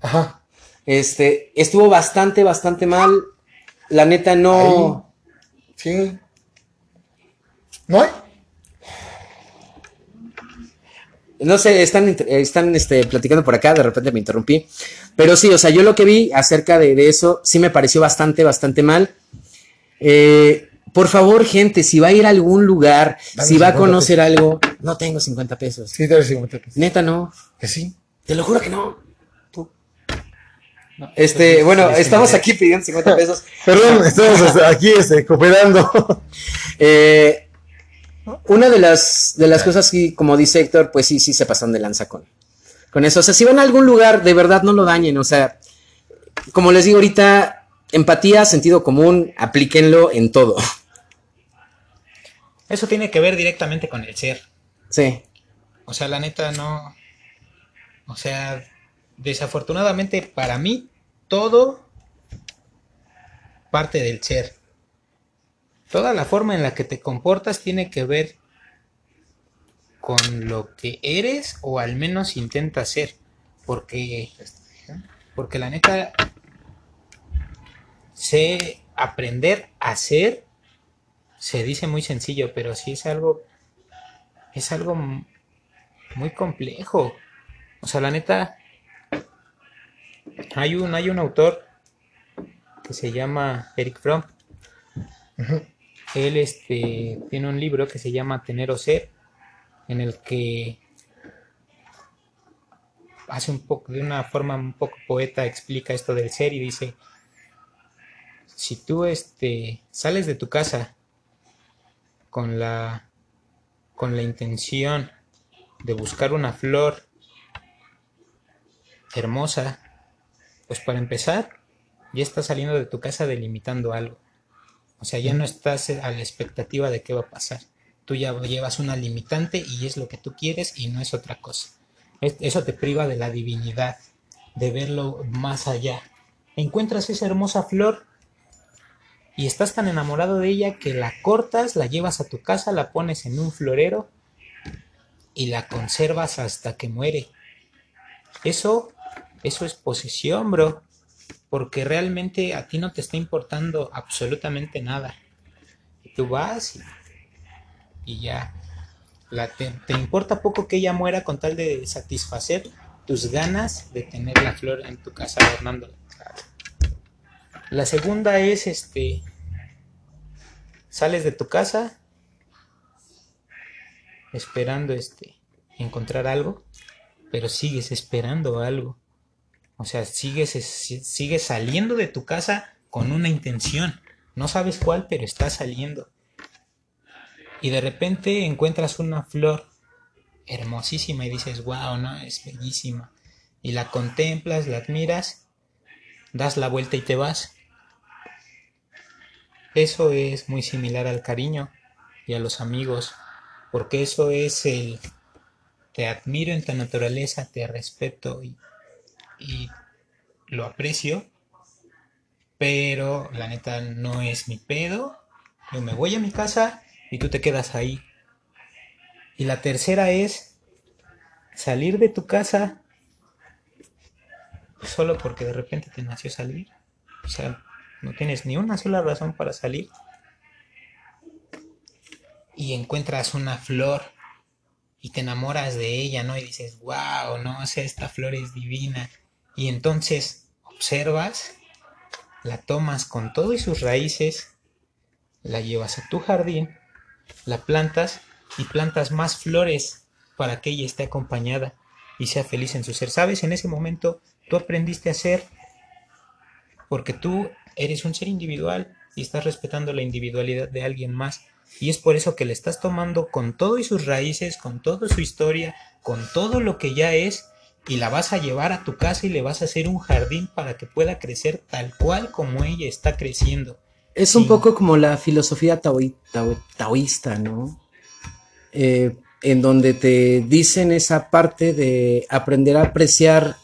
Ajá. Este, estuvo bastante, bastante mal. La neta no. Sí. ¿No hay? No sé, están, están este, platicando por acá, de repente me interrumpí. Pero sí, o sea, yo lo que vi acerca de, de eso sí me pareció bastante, bastante mal. Eh, por favor, gente, si va a ir a algún lugar, Dame si va a 50 conocer algo, no tengo 50 pesos. Sí, dale 50 pesos. Neta, no. Que sí. Te lo juro que no. No, Este, bueno, este, estamos aquí pidiendo 50 pesos. <laughs> Perdón, estamos <laughs> aquí este, cooperando. Eh, una de las, de las cosas que, como dice Héctor, pues sí, sí se pasan de lanza con, con eso. O sea, si van a algún lugar, de verdad no lo dañen. O sea, como les digo ahorita, empatía, sentido común, aplíquenlo en todo. Eso tiene que ver directamente con el ser. Sí. O sea, la neta no. O sea, desafortunadamente para mí todo parte del ser. Toda la forma en la que te comportas tiene que ver con lo que eres o al menos intentas ser. Porque, porque la neta, sé aprender a ser, se dice muy sencillo, pero sí es algo, es algo muy complejo. O sea, la neta, hay un, hay un autor que se llama Eric Fromm. Ujú. Él este, tiene un libro que se llama Tener o Ser, en el que hace un poco, de una forma un poco poeta, explica esto del ser y dice, si tú este, sales de tu casa con la, con la intención de buscar una flor hermosa, pues para empezar, ya estás saliendo de tu casa delimitando algo. O sea, ya no estás a la expectativa de qué va a pasar. Tú ya llevas una limitante y es lo que tú quieres y no es otra cosa. Es- Eso te priva de la divinidad, de verlo más allá. Encuentras esa hermosa flor y estás tan enamorado de ella que la cortas, la llevas a tu casa, la pones en un florero y la conservas hasta que muere. Eso, eso es posesión, bro. Porque realmente a ti no te está importando absolutamente nada. Y tú vas y, y ya. La, te, te importa poco que ella muera con tal de satisfacer tus ganas de tener la flor en tu casa adornándola. La segunda es este. Sales de tu casa esperando este encontrar algo, pero sigues esperando algo. O sea, sigues, sigues saliendo de tu casa con una intención. No sabes cuál, pero estás saliendo. Y de repente encuentras una flor hermosísima y dices, wow, no, es bellísima. Y la contemplas, la admiras, das la vuelta y te vas. Eso es muy similar al cariño y a los amigos, porque eso es el te admiro en tu naturaleza, te respeto y, y lo aprecio, pero la neta no es mi pedo. Yo me voy a mi casa y tú te quedas ahí. Y la tercera es salir de tu casa solo porque de repente te nació salir. O sea, no tienes ni una sola razón para salir. Y encuentras una flor y te enamoras de ella, ¿no? Y dices, wow, no, o sea, esta flor es divina. Y entonces observas, la tomas con todo y sus raíces, la llevas a tu jardín, la plantas y plantas más flores para que ella esté acompañada y sea feliz en su ser. ¿Sabes? En ese momento tú aprendiste a ser porque tú eres un ser individual y estás respetando la individualidad de alguien más. Y es por eso que le estás tomando con todo y sus raíces, con toda su historia, con todo lo que ya es, y la vas a llevar a tu casa y le vas a hacer un jardín para que pueda crecer tal cual como ella está creciendo. Es un poco como la filosofía taoísta, ¿no? Eh, en donde te dicen esa parte de aprender a apreciar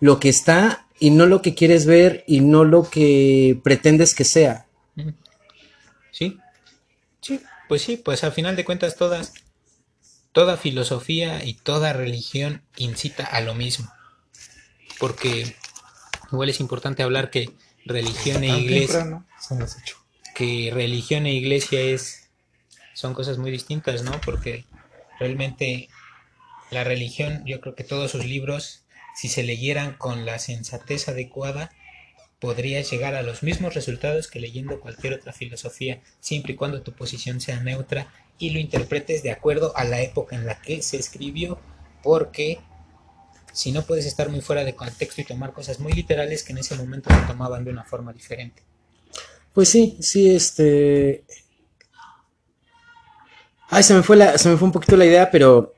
lo que está y no lo que quieres ver y no lo que pretendes que sea. Sí, sí, pues sí, pues al final de cuentas todas, toda filosofía y toda religión incita a lo mismo. Porque igual es importante hablar que religión e iglesia, que religión e iglesia es, son cosas muy distintas, ¿no? Porque realmente la religión, yo creo que todos sus libros si se leyeran con la sensatez adecuada, podrías llegar a los mismos resultados que leyendo cualquier otra filosofía, siempre y cuando tu posición sea neutra y lo interpretes de acuerdo a la época en la que se escribió, porque si no puedes estar muy fuera de contexto y tomar cosas muy literales que en ese momento se tomaban de una forma diferente. Pues sí, sí, este... Ay, se me fue, la, se me fue un poquito la idea, pero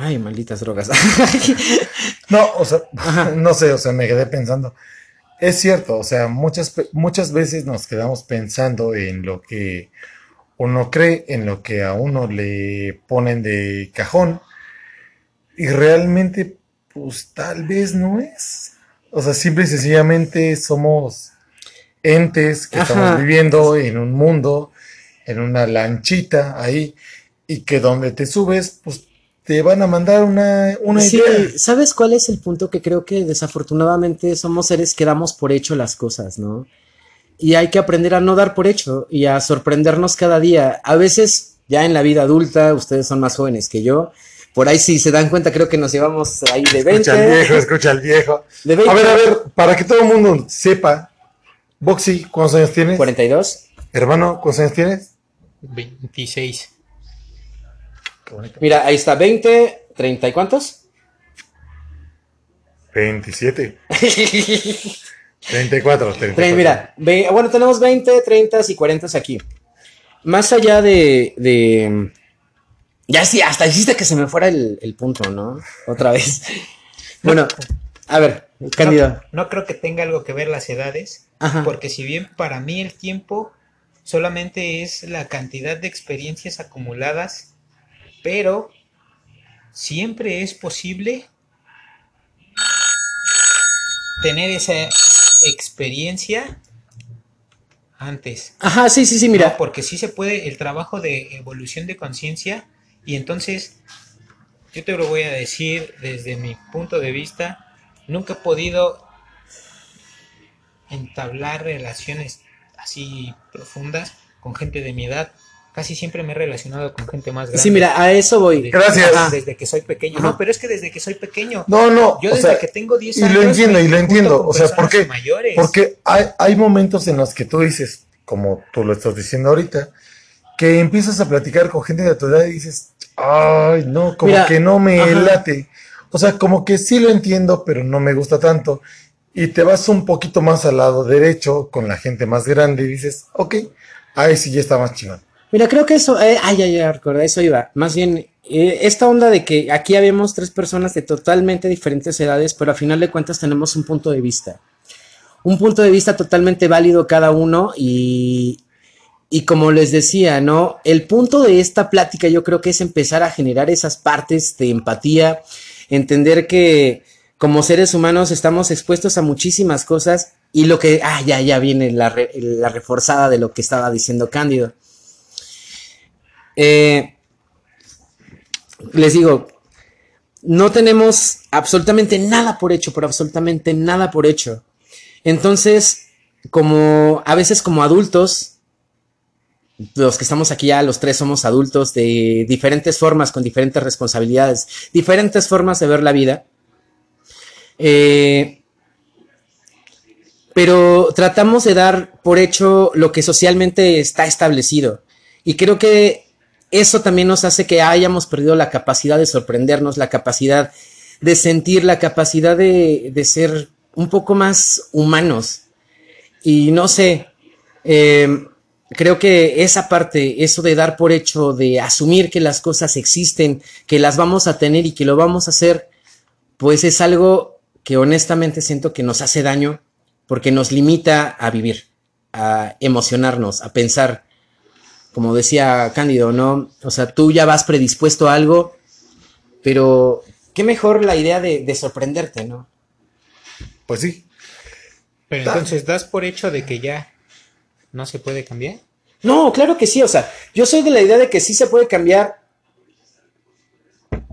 Ay, malditas drogas. <laughs> no, o sea, <laughs> no sé, o sea, me quedé pensando. Es cierto, o sea, muchas, muchas veces nos quedamos pensando en lo que uno cree, en lo que a uno le ponen de cajón, y realmente, pues tal vez no es. O sea, simple y sencillamente somos entes que estamos viviendo en un mundo, en una lanchita ahí, y que donde te subes, pues te van a mandar una, una sí, ¿Sabes cuál es el punto? Que creo que desafortunadamente somos seres que damos por hecho las cosas, ¿no? Y hay que aprender a no dar por hecho y a sorprendernos cada día. A veces, ya en la vida adulta, ustedes son más jóvenes que yo. Por ahí si se dan cuenta, creo que nos llevamos ahí de 20. Escucha al viejo, escucha al viejo. A ver, a ver, para que todo el mundo sepa, Boxy, ¿cuántos años tienes? 42. Hermano, ¿cuántos años tienes? 26. Mira, ahí está, 20, 30 y cuántos? 27. 34, 34. Mira, bueno, tenemos 20, 30 y 40 aquí. Más allá de, de... Ya sí, hasta hiciste que se me fuera el, punto, ¿no? Otra vez. <laughs> Bueno, a ver, candidato. No, creo que tenga algo que ver las edades, porque si bien para mí el tiempo solamente es la cantidad de experiencias acumuladas pero siempre es posible tener esa experiencia antes. Ajá, sí, sí, sí, mira. porque sí se puede el trabajo de evolución de conciencia y entonces yo te lo voy a decir desde mi punto de vista, nunca he podido entablar relaciones así profundas con gente de mi edad casi siempre me he relacionado con gente más grande. Sí, mira, a eso voy. Gracias. Desde que soy pequeño. No, pero es que desde que soy pequeño. No, no. Yo desde que tengo 10 años. Y lo entiendo, y lo entiendo. O sea, ¿por qué? Porque hay, hay momentos en los que tú dices, como tú lo estás diciendo ahorita, que empiezas a platicar con gente de tu edad y dices, ay, no, como que no me late. O sea, como que sí lo entiendo, pero no me gusta tanto. Y te vas un poquito más al lado derecho con la gente más grande y dices, ok, ahí sí ya está más chingón. Mira, creo que eso, eh, ay, ay, ay, recuerda, eso iba. Más bien, eh, esta onda de que aquí habíamos tres personas de totalmente diferentes edades, pero a final de cuentas tenemos un punto de vista. Un punto de vista totalmente válido cada uno y, y como les decía, ¿no? El punto de esta plática yo creo que es empezar a generar esas partes de empatía, entender que como seres humanos estamos expuestos a muchísimas cosas y lo que, ah, ya, ya viene la, la reforzada de lo que estaba diciendo Cándido. Eh, les digo, no tenemos absolutamente nada por hecho, pero absolutamente nada por hecho. Entonces, como a veces como adultos, los que estamos aquí ya, los tres somos adultos de diferentes formas, con diferentes responsabilidades, diferentes formas de ver la vida. Eh, pero tratamos de dar por hecho lo que socialmente está establecido. Y creo que eso también nos hace que hayamos perdido la capacidad de sorprendernos, la capacidad de sentir, la capacidad de, de ser un poco más humanos. Y no sé, eh, creo que esa parte, eso de dar por hecho, de asumir que las cosas existen, que las vamos a tener y que lo vamos a hacer, pues es algo que honestamente siento que nos hace daño porque nos limita a vivir, a emocionarnos, a pensar, como decía Cándido, ¿no? O sea, tú ya vas predispuesto a algo, pero qué mejor la idea de, de sorprenderte, ¿no? Pues sí. Pero entonces das por hecho de que ya no se puede cambiar. No, claro que sí, o sea, yo soy de la idea de que sí se puede cambiar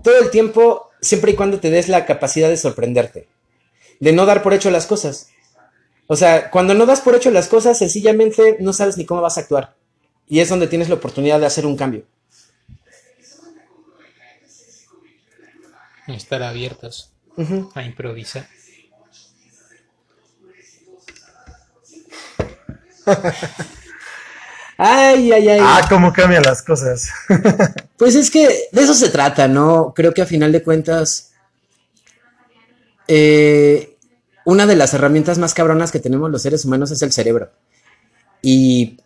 todo el tiempo, siempre y cuando te des la capacidad de sorprenderte, de no dar por hecho las cosas. O sea, cuando no das por hecho las cosas, sencillamente no sabes ni cómo vas a actuar. Y es donde tienes la oportunidad de hacer un cambio. Estar abiertos uh -huh. a improvisar. <laughs> Ay, ay, ay. Ah, cómo cambian las cosas. <laughs> pues es que de eso se trata, ¿no? Creo que a final de cuentas, eh, una de las herramientas más cabronas que tenemos los seres humanos es el cerebro. Y,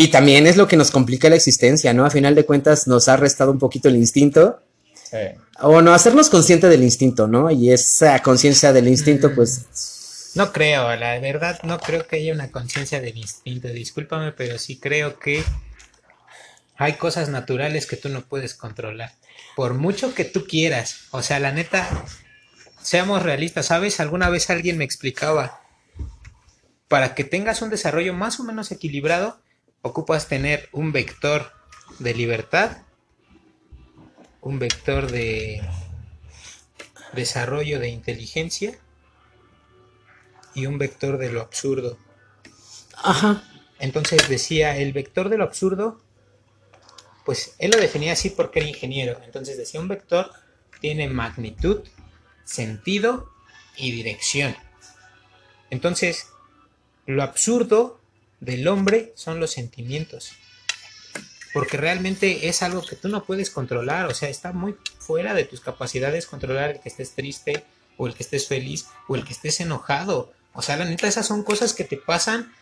y también es lo que nos complica la existencia, ¿no? A final de cuentas nos ha restado un poquito el instinto. Sí. O no, hacernos consciente del instinto, ¿no? Y esa conciencia del instinto, mm. pues no creo, la verdad, no creo que haya una conciencia del instinto. Discúlpame, pero sí creo que hay cosas naturales que tú no puedes controlar. Por mucho que tú quieras. O sea, la neta, seamos realistas, ¿sabes? Alguna vez alguien me explicaba, para que tengas un desarrollo más o menos equilibrado, ocupas tener un vector de libertad, un vector de desarrollo de inteligencia y un vector de lo absurdo. Ajá. Entonces decía, el vector de lo absurdo, pues él lo definía así porque era ingeniero. Entonces decía, un vector tiene magnitud, sentido y dirección. Entonces, lo absurdo del hombre son los sentimientos. Porque realmente es algo que tú no puedes controlar, o sea, está muy fuera de tus capacidades controlar el que estés triste o el que estés feliz o el que estés enojado. O sea, la neta, esas son cosas que te pasan.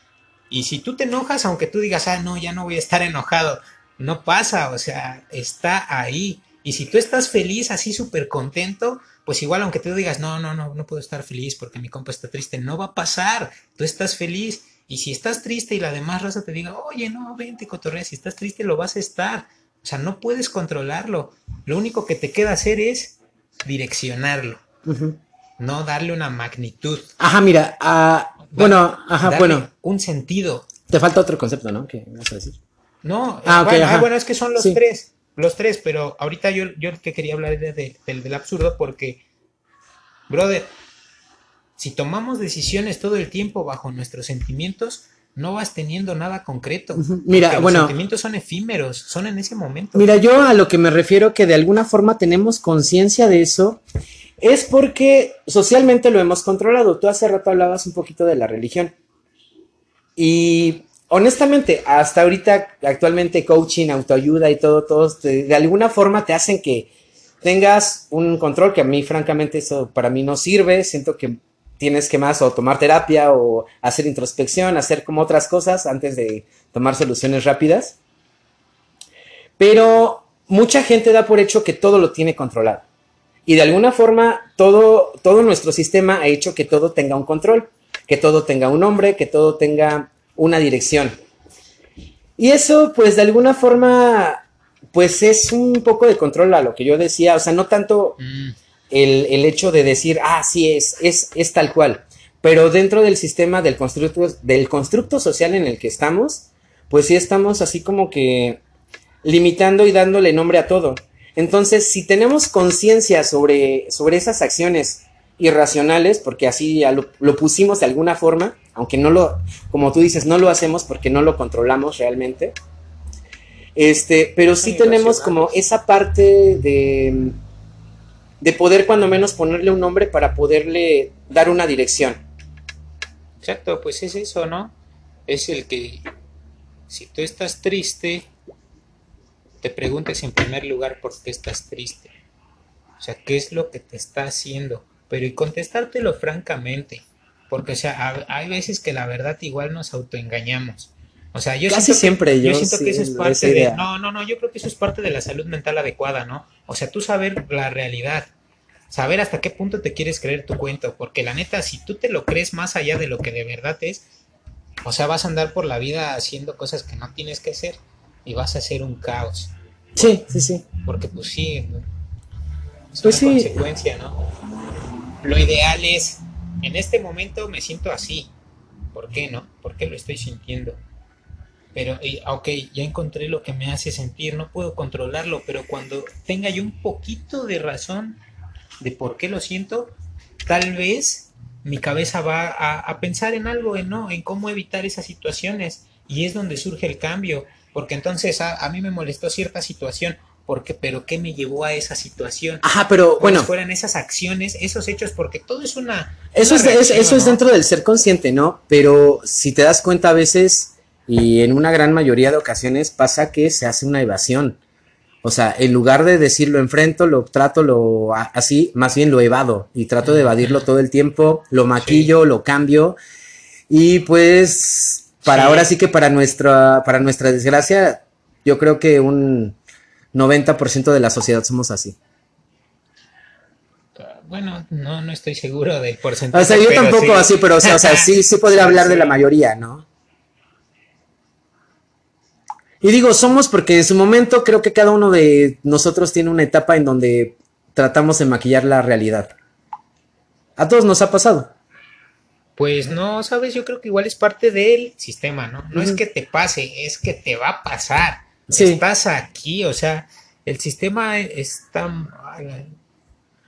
Y si tú te enojas, aunque tú digas, ah, no, ya no voy a estar enojado, no pasa, o sea, está ahí. Y si tú estás feliz, así súper contento, pues igual aunque tú digas, no, no, no, no puedo estar feliz porque mi compa está triste, no va a pasar. Tú estás feliz. Y si estás triste y la demás raza te diga, oye, no, vente, cotorrea, si estás triste lo vas a estar. O sea, no puedes controlarlo. Lo único que te queda hacer es direccionarlo. Uh no darle una magnitud. Ajá, mira, uh, bueno, ajá, bueno. Un sentido. Te falta otro concepto, ¿no? ¿Qué vas a decir? No, ah, okay, bueno, bueno, es que son los sí. tres, los tres, pero ahorita yo, yo que quería hablar de, de, del, del absurdo porque, brother, si tomamos decisiones todo el tiempo bajo nuestros sentimientos, no vas teniendo nada concreto. Mira, bueno. Los sentimientos son efímeros, son en ese momento. Mira, yo a lo que me refiero que de alguna forma tenemos conciencia de eso es porque socialmente lo hemos controlado. Tú hace rato hablabas un poquito de la religión. Y honestamente, hasta ahorita, actualmente, coaching, autoayuda y todo, todos de alguna forma te hacen que tengas un control que a mí francamente eso para mí no sirve, siento que tienes que más o tomar terapia o hacer introspección, hacer como otras cosas antes de tomar soluciones rápidas. Pero mucha gente da por hecho que todo lo tiene controlado. Y de alguna forma todo, todo nuestro sistema ha hecho que todo tenga un control, que todo tenga un nombre, que todo tenga una dirección. Y eso, pues de alguna forma, pues es un poco de control a lo que yo decía, o sea, no tanto Mm, el, el hecho de decir, ah, sí, es, es, es tal cual, pero dentro del sistema del constructo, del constructo social en el que estamos, pues sí estamos así como que limitando y dándole nombre a todo. Entonces, si tenemos conciencia sobre, sobre esas acciones irracionales, porque así ya lo, lo pusimos de alguna forma, aunque no lo, como tú dices, no lo hacemos porque no lo controlamos realmente. Este, pero sí tenemos como esa parte de, de poder cuando menos ponerle un nombre para poderle dar una dirección. Exacto, pues es eso, ¿no? Es el que si tú estás triste, te preguntes en primer lugar por qué estás triste. O sea, ¿qué es lo que te está haciendo? Pero y contestártelo francamente. Porque, o sea, ha- hay veces que la verdad igual nos autoengañamos. O sea, yo Casi siento que- siempre yo siento sí, que eso es parte de... idea. No, no, no, yo creo que eso es parte de la salud mental adecuada, ¿no? O sea, tú saber la realidad. Saber hasta qué punto te quieres creer tu cuento. Porque la neta, si tú te lo crees más allá de lo que de verdad es, o sea, vas a andar por la vida haciendo cosas que no tienes que hacer y vas a hacer un caos. Sí, sí, sí. Porque pues sí, es Pues una sí. consecuencia, ¿no? Lo ideal es, en este momento me siento así. ¿Por qué no? ¿Por qué lo estoy sintiendo? Pero, y, ok, ya encontré lo que me hace sentir, no puedo controlarlo, pero cuando tenga yo un poquito de razón de por qué lo siento, tal vez mi cabeza va a, a pensar en algo, en, ¿no? en cómo evitar esas situaciones. Y es donde surge el cambio, porque entonces a, a mí me molestó cierta situación, porque, pero ¿qué me llevó a esa situación? Ajá, pero ¿Cuáles bueno, fueran esas acciones, esos hechos? Porque todo es una... eso es, una es- reacción, eso es ¿no? dentro del ser consciente, ¿no? Pero si te das cuenta a veces, y en una gran mayoría de ocasiones, pasa que se hace una evasión. O sea, en lugar de decirlo enfrento, lo trato lo así, más bien lo evado y trato de evadirlo todo el tiempo, lo maquillo, lo cambio y pues para Sí. ahora sí que para nuestra para nuestra desgracia, yo creo que un 90% de la sociedad somos así. Bueno, no, no estoy seguro del porcentaje. O sea, yo tampoco sí. así, pero o sea, o sea, sí, sí podría <laughs> hablar de la mayoría, ¿no? Y digo, somos porque en su momento creo que cada uno de nosotros tiene una etapa en donde tratamos de maquillar la realidad. A todos nos ha pasado. Pues no, sabes, yo creo que igual es parte del sistema, ¿no? No es que te pase, es que te va a pasar. Sí. Estás aquí, o sea, el sistema está,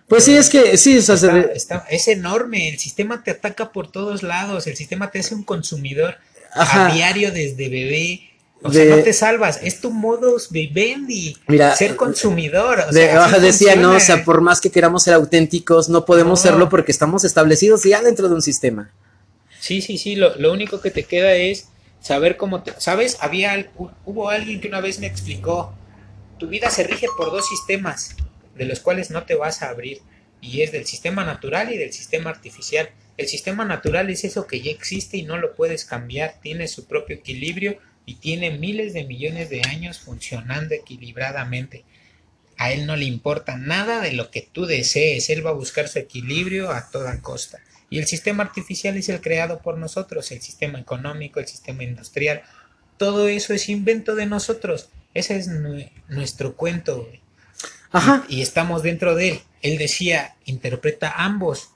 Pues sí, es que sí, o sea, está- está- es enorme, el sistema te ataca por todos lados, el sistema te hace un consumidor Ajá. a diario desde bebé. O De- sea, no te salvas, es tu modus vivendi, Mira, ser consumidor. o de- sea, así ajá, decía, no, o sea, por más que queramos ser auténticos, no podemos No. serlo porque estamos establecidos ya dentro de un sistema. Sí, sí, sí, lo, lo único que te queda es saber cómo te... ¿Sabes? Había, hubo alguien que una vez me explicó, tu vida se rige por dos sistemas, de los cuales no te vas a abrir, y es del sistema natural y del sistema artificial. El sistema natural es eso que ya existe y no lo puedes cambiar, tiene su propio equilibrio y tiene miles de millones de años funcionando equilibradamente. A él no le importa nada de lo que tú desees, él va a buscar su equilibrio a toda costa. Y el sistema artificial es el creado por nosotros, el sistema económico, el sistema industrial. Todo eso es invento de nosotros. Ese es nue- nuestro cuento. güey. Ajá. Y, y estamos dentro de él. Él decía, interpreta ambos.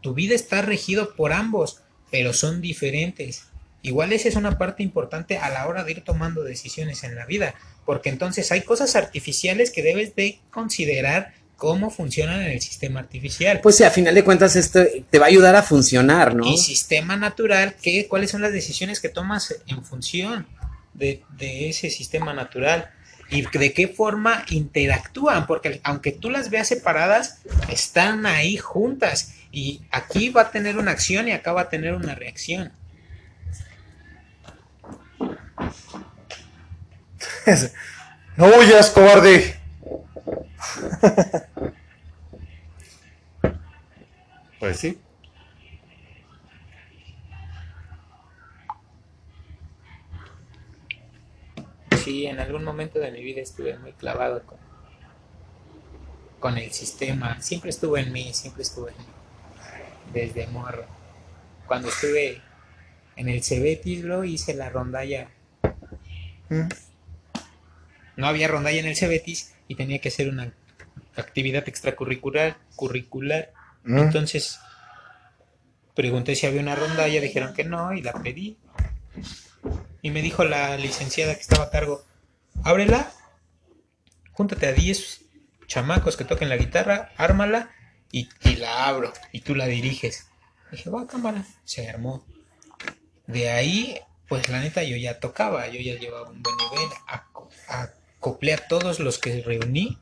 Tu vida está regido por ambos, pero son diferentes. Igual esa es una parte importante a la hora de ir tomando decisiones en la vida, porque entonces hay cosas artificiales que debes de considerar cómo funcionan en el sistema artificial. Pues sí, a final de cuentas esto te va a ayudar a funcionar, ¿no? Y sistema natural, ¿qué, ¿cuáles son las decisiones que tomas en función de, de ese sistema natural? ¿Y de qué forma interactúan? Porque aunque tú las veas separadas, están ahí juntas. Y aquí va a tener una acción y acá va a tener una reacción. <laughs> No huyas, cobarde. <laughs> Pues sí. Sí, en algún momento de mi vida estuve muy clavado con, con el sistema. Siempre estuvo en mí, siempre estuvo en mí. Desde morro. Cuando estuve en el Cebetis, bro, hice la rondalla. Mm. No había rondalla en el Cebetis y tenía que hacer una actividad extracurricular. Curricular. Mm. Entonces pregunté si había una rondalla, dijeron que no y la pedí. Y me dijo la licenciada que estaba a cargo, ábrela, júntate a 10 chamacos que toquen la guitarra, ármala y, y la abro y tú la diriges. Dije, va, cámara, se armó. De ahí, pues la neta yo ya tocaba, yo ya llevaba un buen nivel, aco- acoplé a todos los que reuní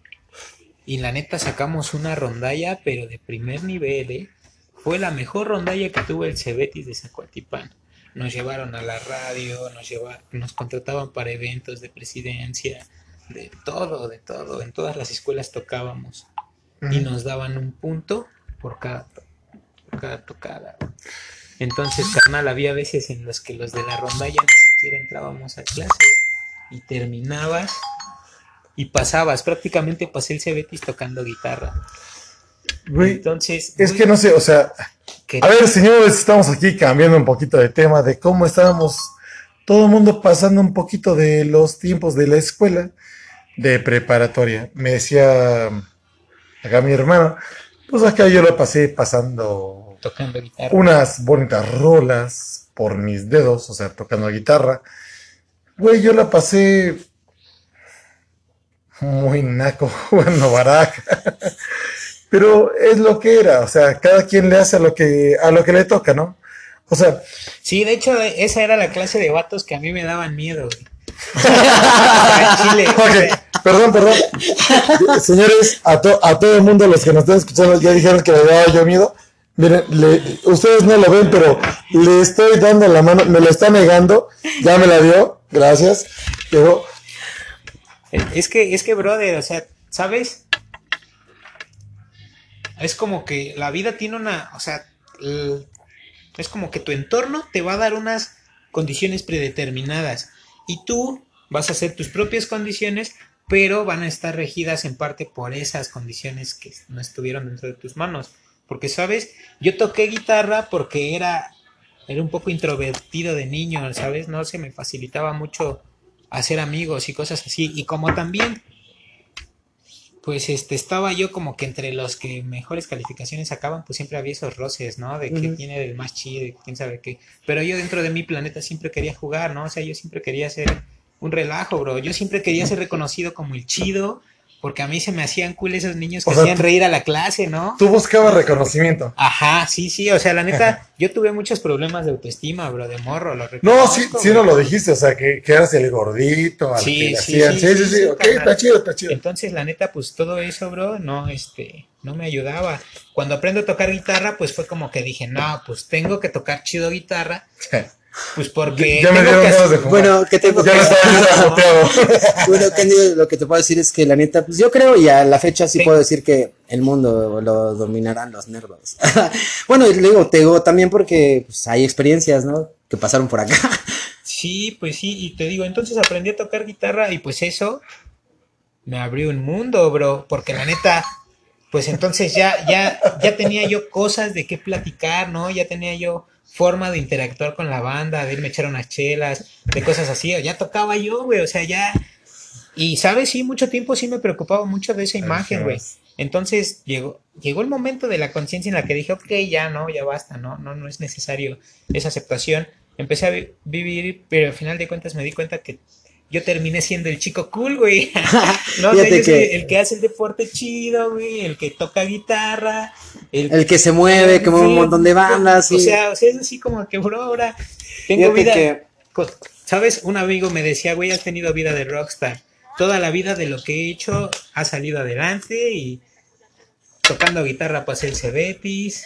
y la neta sacamos una rondalla, pero de primer nivel, ¿eh? Fue la mejor rondalla que tuvo el Cebetis de Zacualtipán. Nos llevaron a la radio, nos, lleva- nos contrataban para eventos de presidencia, de todo, de todo. En todas las escuelas tocábamos y nos daban un punto por cada, por cada tocada. Entonces, carnal, había veces en los que los de la rondalla ni siquiera entrábamos a clase y terminabas y pasabas. Prácticamente pasé el Cebetis tocando guitarra. Güey, Entonces, es güey, que no sé, o sea, a ver, señores, estamos aquí cambiando un poquito de tema de cómo estábamos todo el mundo pasando un poquito de los tiempos de la escuela de preparatoria. Me decía acá mi hermano, pues acá yo lo pasé pasando tocando guitarra. unas bonitas rolas por mis dedos, o sea, tocando guitarra. Güey, yo la pasé muy naco <laughs> jugando baraja. Pero es lo que era, o sea, cada quien le hace a lo que a lo que le toca, ¿no? O sea, Sí, de hecho, esa era la clase de vatos que a mí me daban miedo. güey. <laughs> Chile, perdón, perdón. Señores, a, to- a todo el mundo, los que nos están escuchando, ya dijeron que le daba yo miedo. Miren, le- ustedes no lo ven, pero le estoy dando la mano, me lo está negando, ya me la dio, gracias. Pero Es que, es que, brother, o sea, ¿sabes? Es como que la vida tiene una, o sea, es como que tu entorno te va a dar unas condiciones predeterminadas y tú vas a hacer tus propias condiciones, pero van a estar regidas en parte por esas condiciones que no estuvieron dentro de tus manos. Porque, ¿sabes? Yo toqué guitarra porque era, era un poco introvertido de niño, ¿sabes? No se me facilitaba mucho hacer amigos y cosas así. Y como también, pues este, estaba yo como que entre los que mejores calificaciones sacaban, pues siempre había esos roces, ¿no? De que tiene el más chido quién sabe qué. Pero yo dentro de mi planeta siempre quería jugar, ¿no? O sea, yo siempre quería hacer un relajo, bro. Yo siempre quería ser reconocido como el chido, porque a mí se me hacían cool esos niños que O sea, hacían reír a la clase, ¿no? tú buscabas reconocimiento. Ajá, sí, sí, o sea, la neta, yo tuve muchos problemas de autoestima, bro, de morro, lo No, sí, sí güey. no lo dijiste, o sea, que, que eras el gordito, al Sí, que le sí, hacían. sí, Sí, sí, sí, sí, sí, ok, está chido, está chido. Entonces, la neta, pues todo eso, bro, no, este, no me ayudaba. Cuando aprendo a tocar guitarra, pues fue como que dije, no, pues tengo que tocar chido guitarra, pues porque Ya me tengo dieron que ganas de fumar. Bueno, ¿qué te Ya azoteado. <laughs> Bueno, Candy, lo que te puedo decir es que la neta, pues yo creo y a la fecha sí Sí. puedo decir que el mundo lo dominarán los nerdos. <laughs> bueno, y digo, te digo también porque pues, hay experiencias, ¿no? Que pasaron por acá. <laughs> Sí, pues sí, y te digo, entonces aprendí a tocar guitarra y pues eso me abrió un mundo, bro, porque la neta, pues entonces ya, ya, ya tenía yo cosas de qué platicar, ¿no? Ya tenía yo forma de interactuar con la banda, de irme a echar unas chelas, de cosas así, ya tocaba yo, güey, o sea, ya... Y, ¿sabes? Sí, mucho tiempo sí me preocupaba mucho de esa imagen, güey. Entonces llegó, llegó el momento de la conciencia en la que dije, ok, ya no, ya basta, no, no, no es necesario esa aceptación. Empecé a vi- vivir, pero al final de cuentas me di cuenta que yo terminé siendo el chico cool, güey. <laughs> no, o sea, Fíjate yo soy que- el que hace el deporte chido, güey, el que toca guitarra, El que se mueve, que mueve un montón de bandas. O y- sea, o sea, es así como que, bro, ahora tengo Fíjate vida. que- ¿Sabes? Un amigo me decía, güey, has tenido vida de rockstar. Toda la vida de lo que he hecho ha salido adelante y tocando guitarra pasé el Cebetis.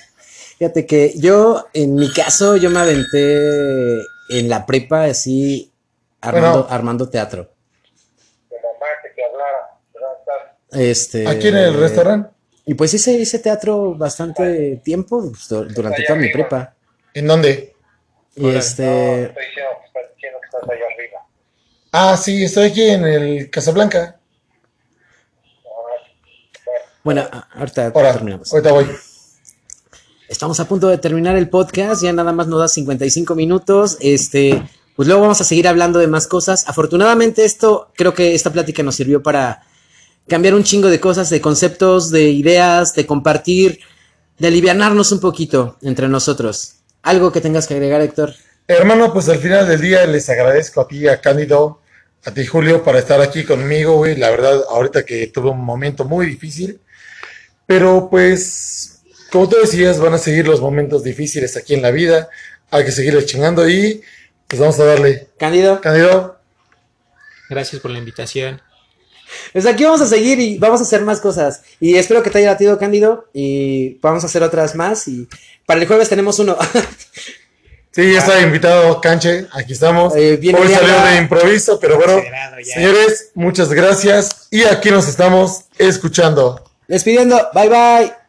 Fíjate que yo, en mi caso, yo me aventé en la prepa así, armando, Bueno. armando teatro. Este, Aquí en el restaurante. Y pues hice, hice teatro bastante tiempo, pues, du- durante toda mi prepa. ¿En dónde? Y este, Estoy diciendo que estás diciendo que estás allá arriba. Ah, sí, estoy aquí en el Casablanca. bueno, ahorita terminamos. ahorita voy. Estamos a punto de terminar el podcast, ya nada más nos da 55 minutos. Este, pues luego vamos a seguir hablando de más cosas. Afortunadamente esto, creo que esta plática nos sirvió para cambiar un chingo de cosas, de conceptos, de ideas, de compartir, de alivianarnos un poquito entre nosotros. Algo que tengas que agregar, Héctor. Hermano, pues al final del día les agradezco a ti, a Cándido, a ti, Julio, para estar aquí conmigo, güey. La verdad, ahorita que tuve un momento muy difícil. Pero pues, como tú decías, van a seguir los momentos difíciles aquí en la vida. Hay que seguirle chingando y pues vamos a darle. Cándido. Cándido, Gracias por la invitación. Pues aquí vamos a seguir y vamos a hacer más cosas. Y espero que te haya latido, Cándido. Y vamos a hacer otras más. Y para el jueves tenemos uno. <laughs> sí, ya está invitado Canche, aquí estamos. Eh, Hoy salió de improviso, pero bueno, señores, muchas gracias y aquí nos estamos escuchando. Despidiendo. Bye bye.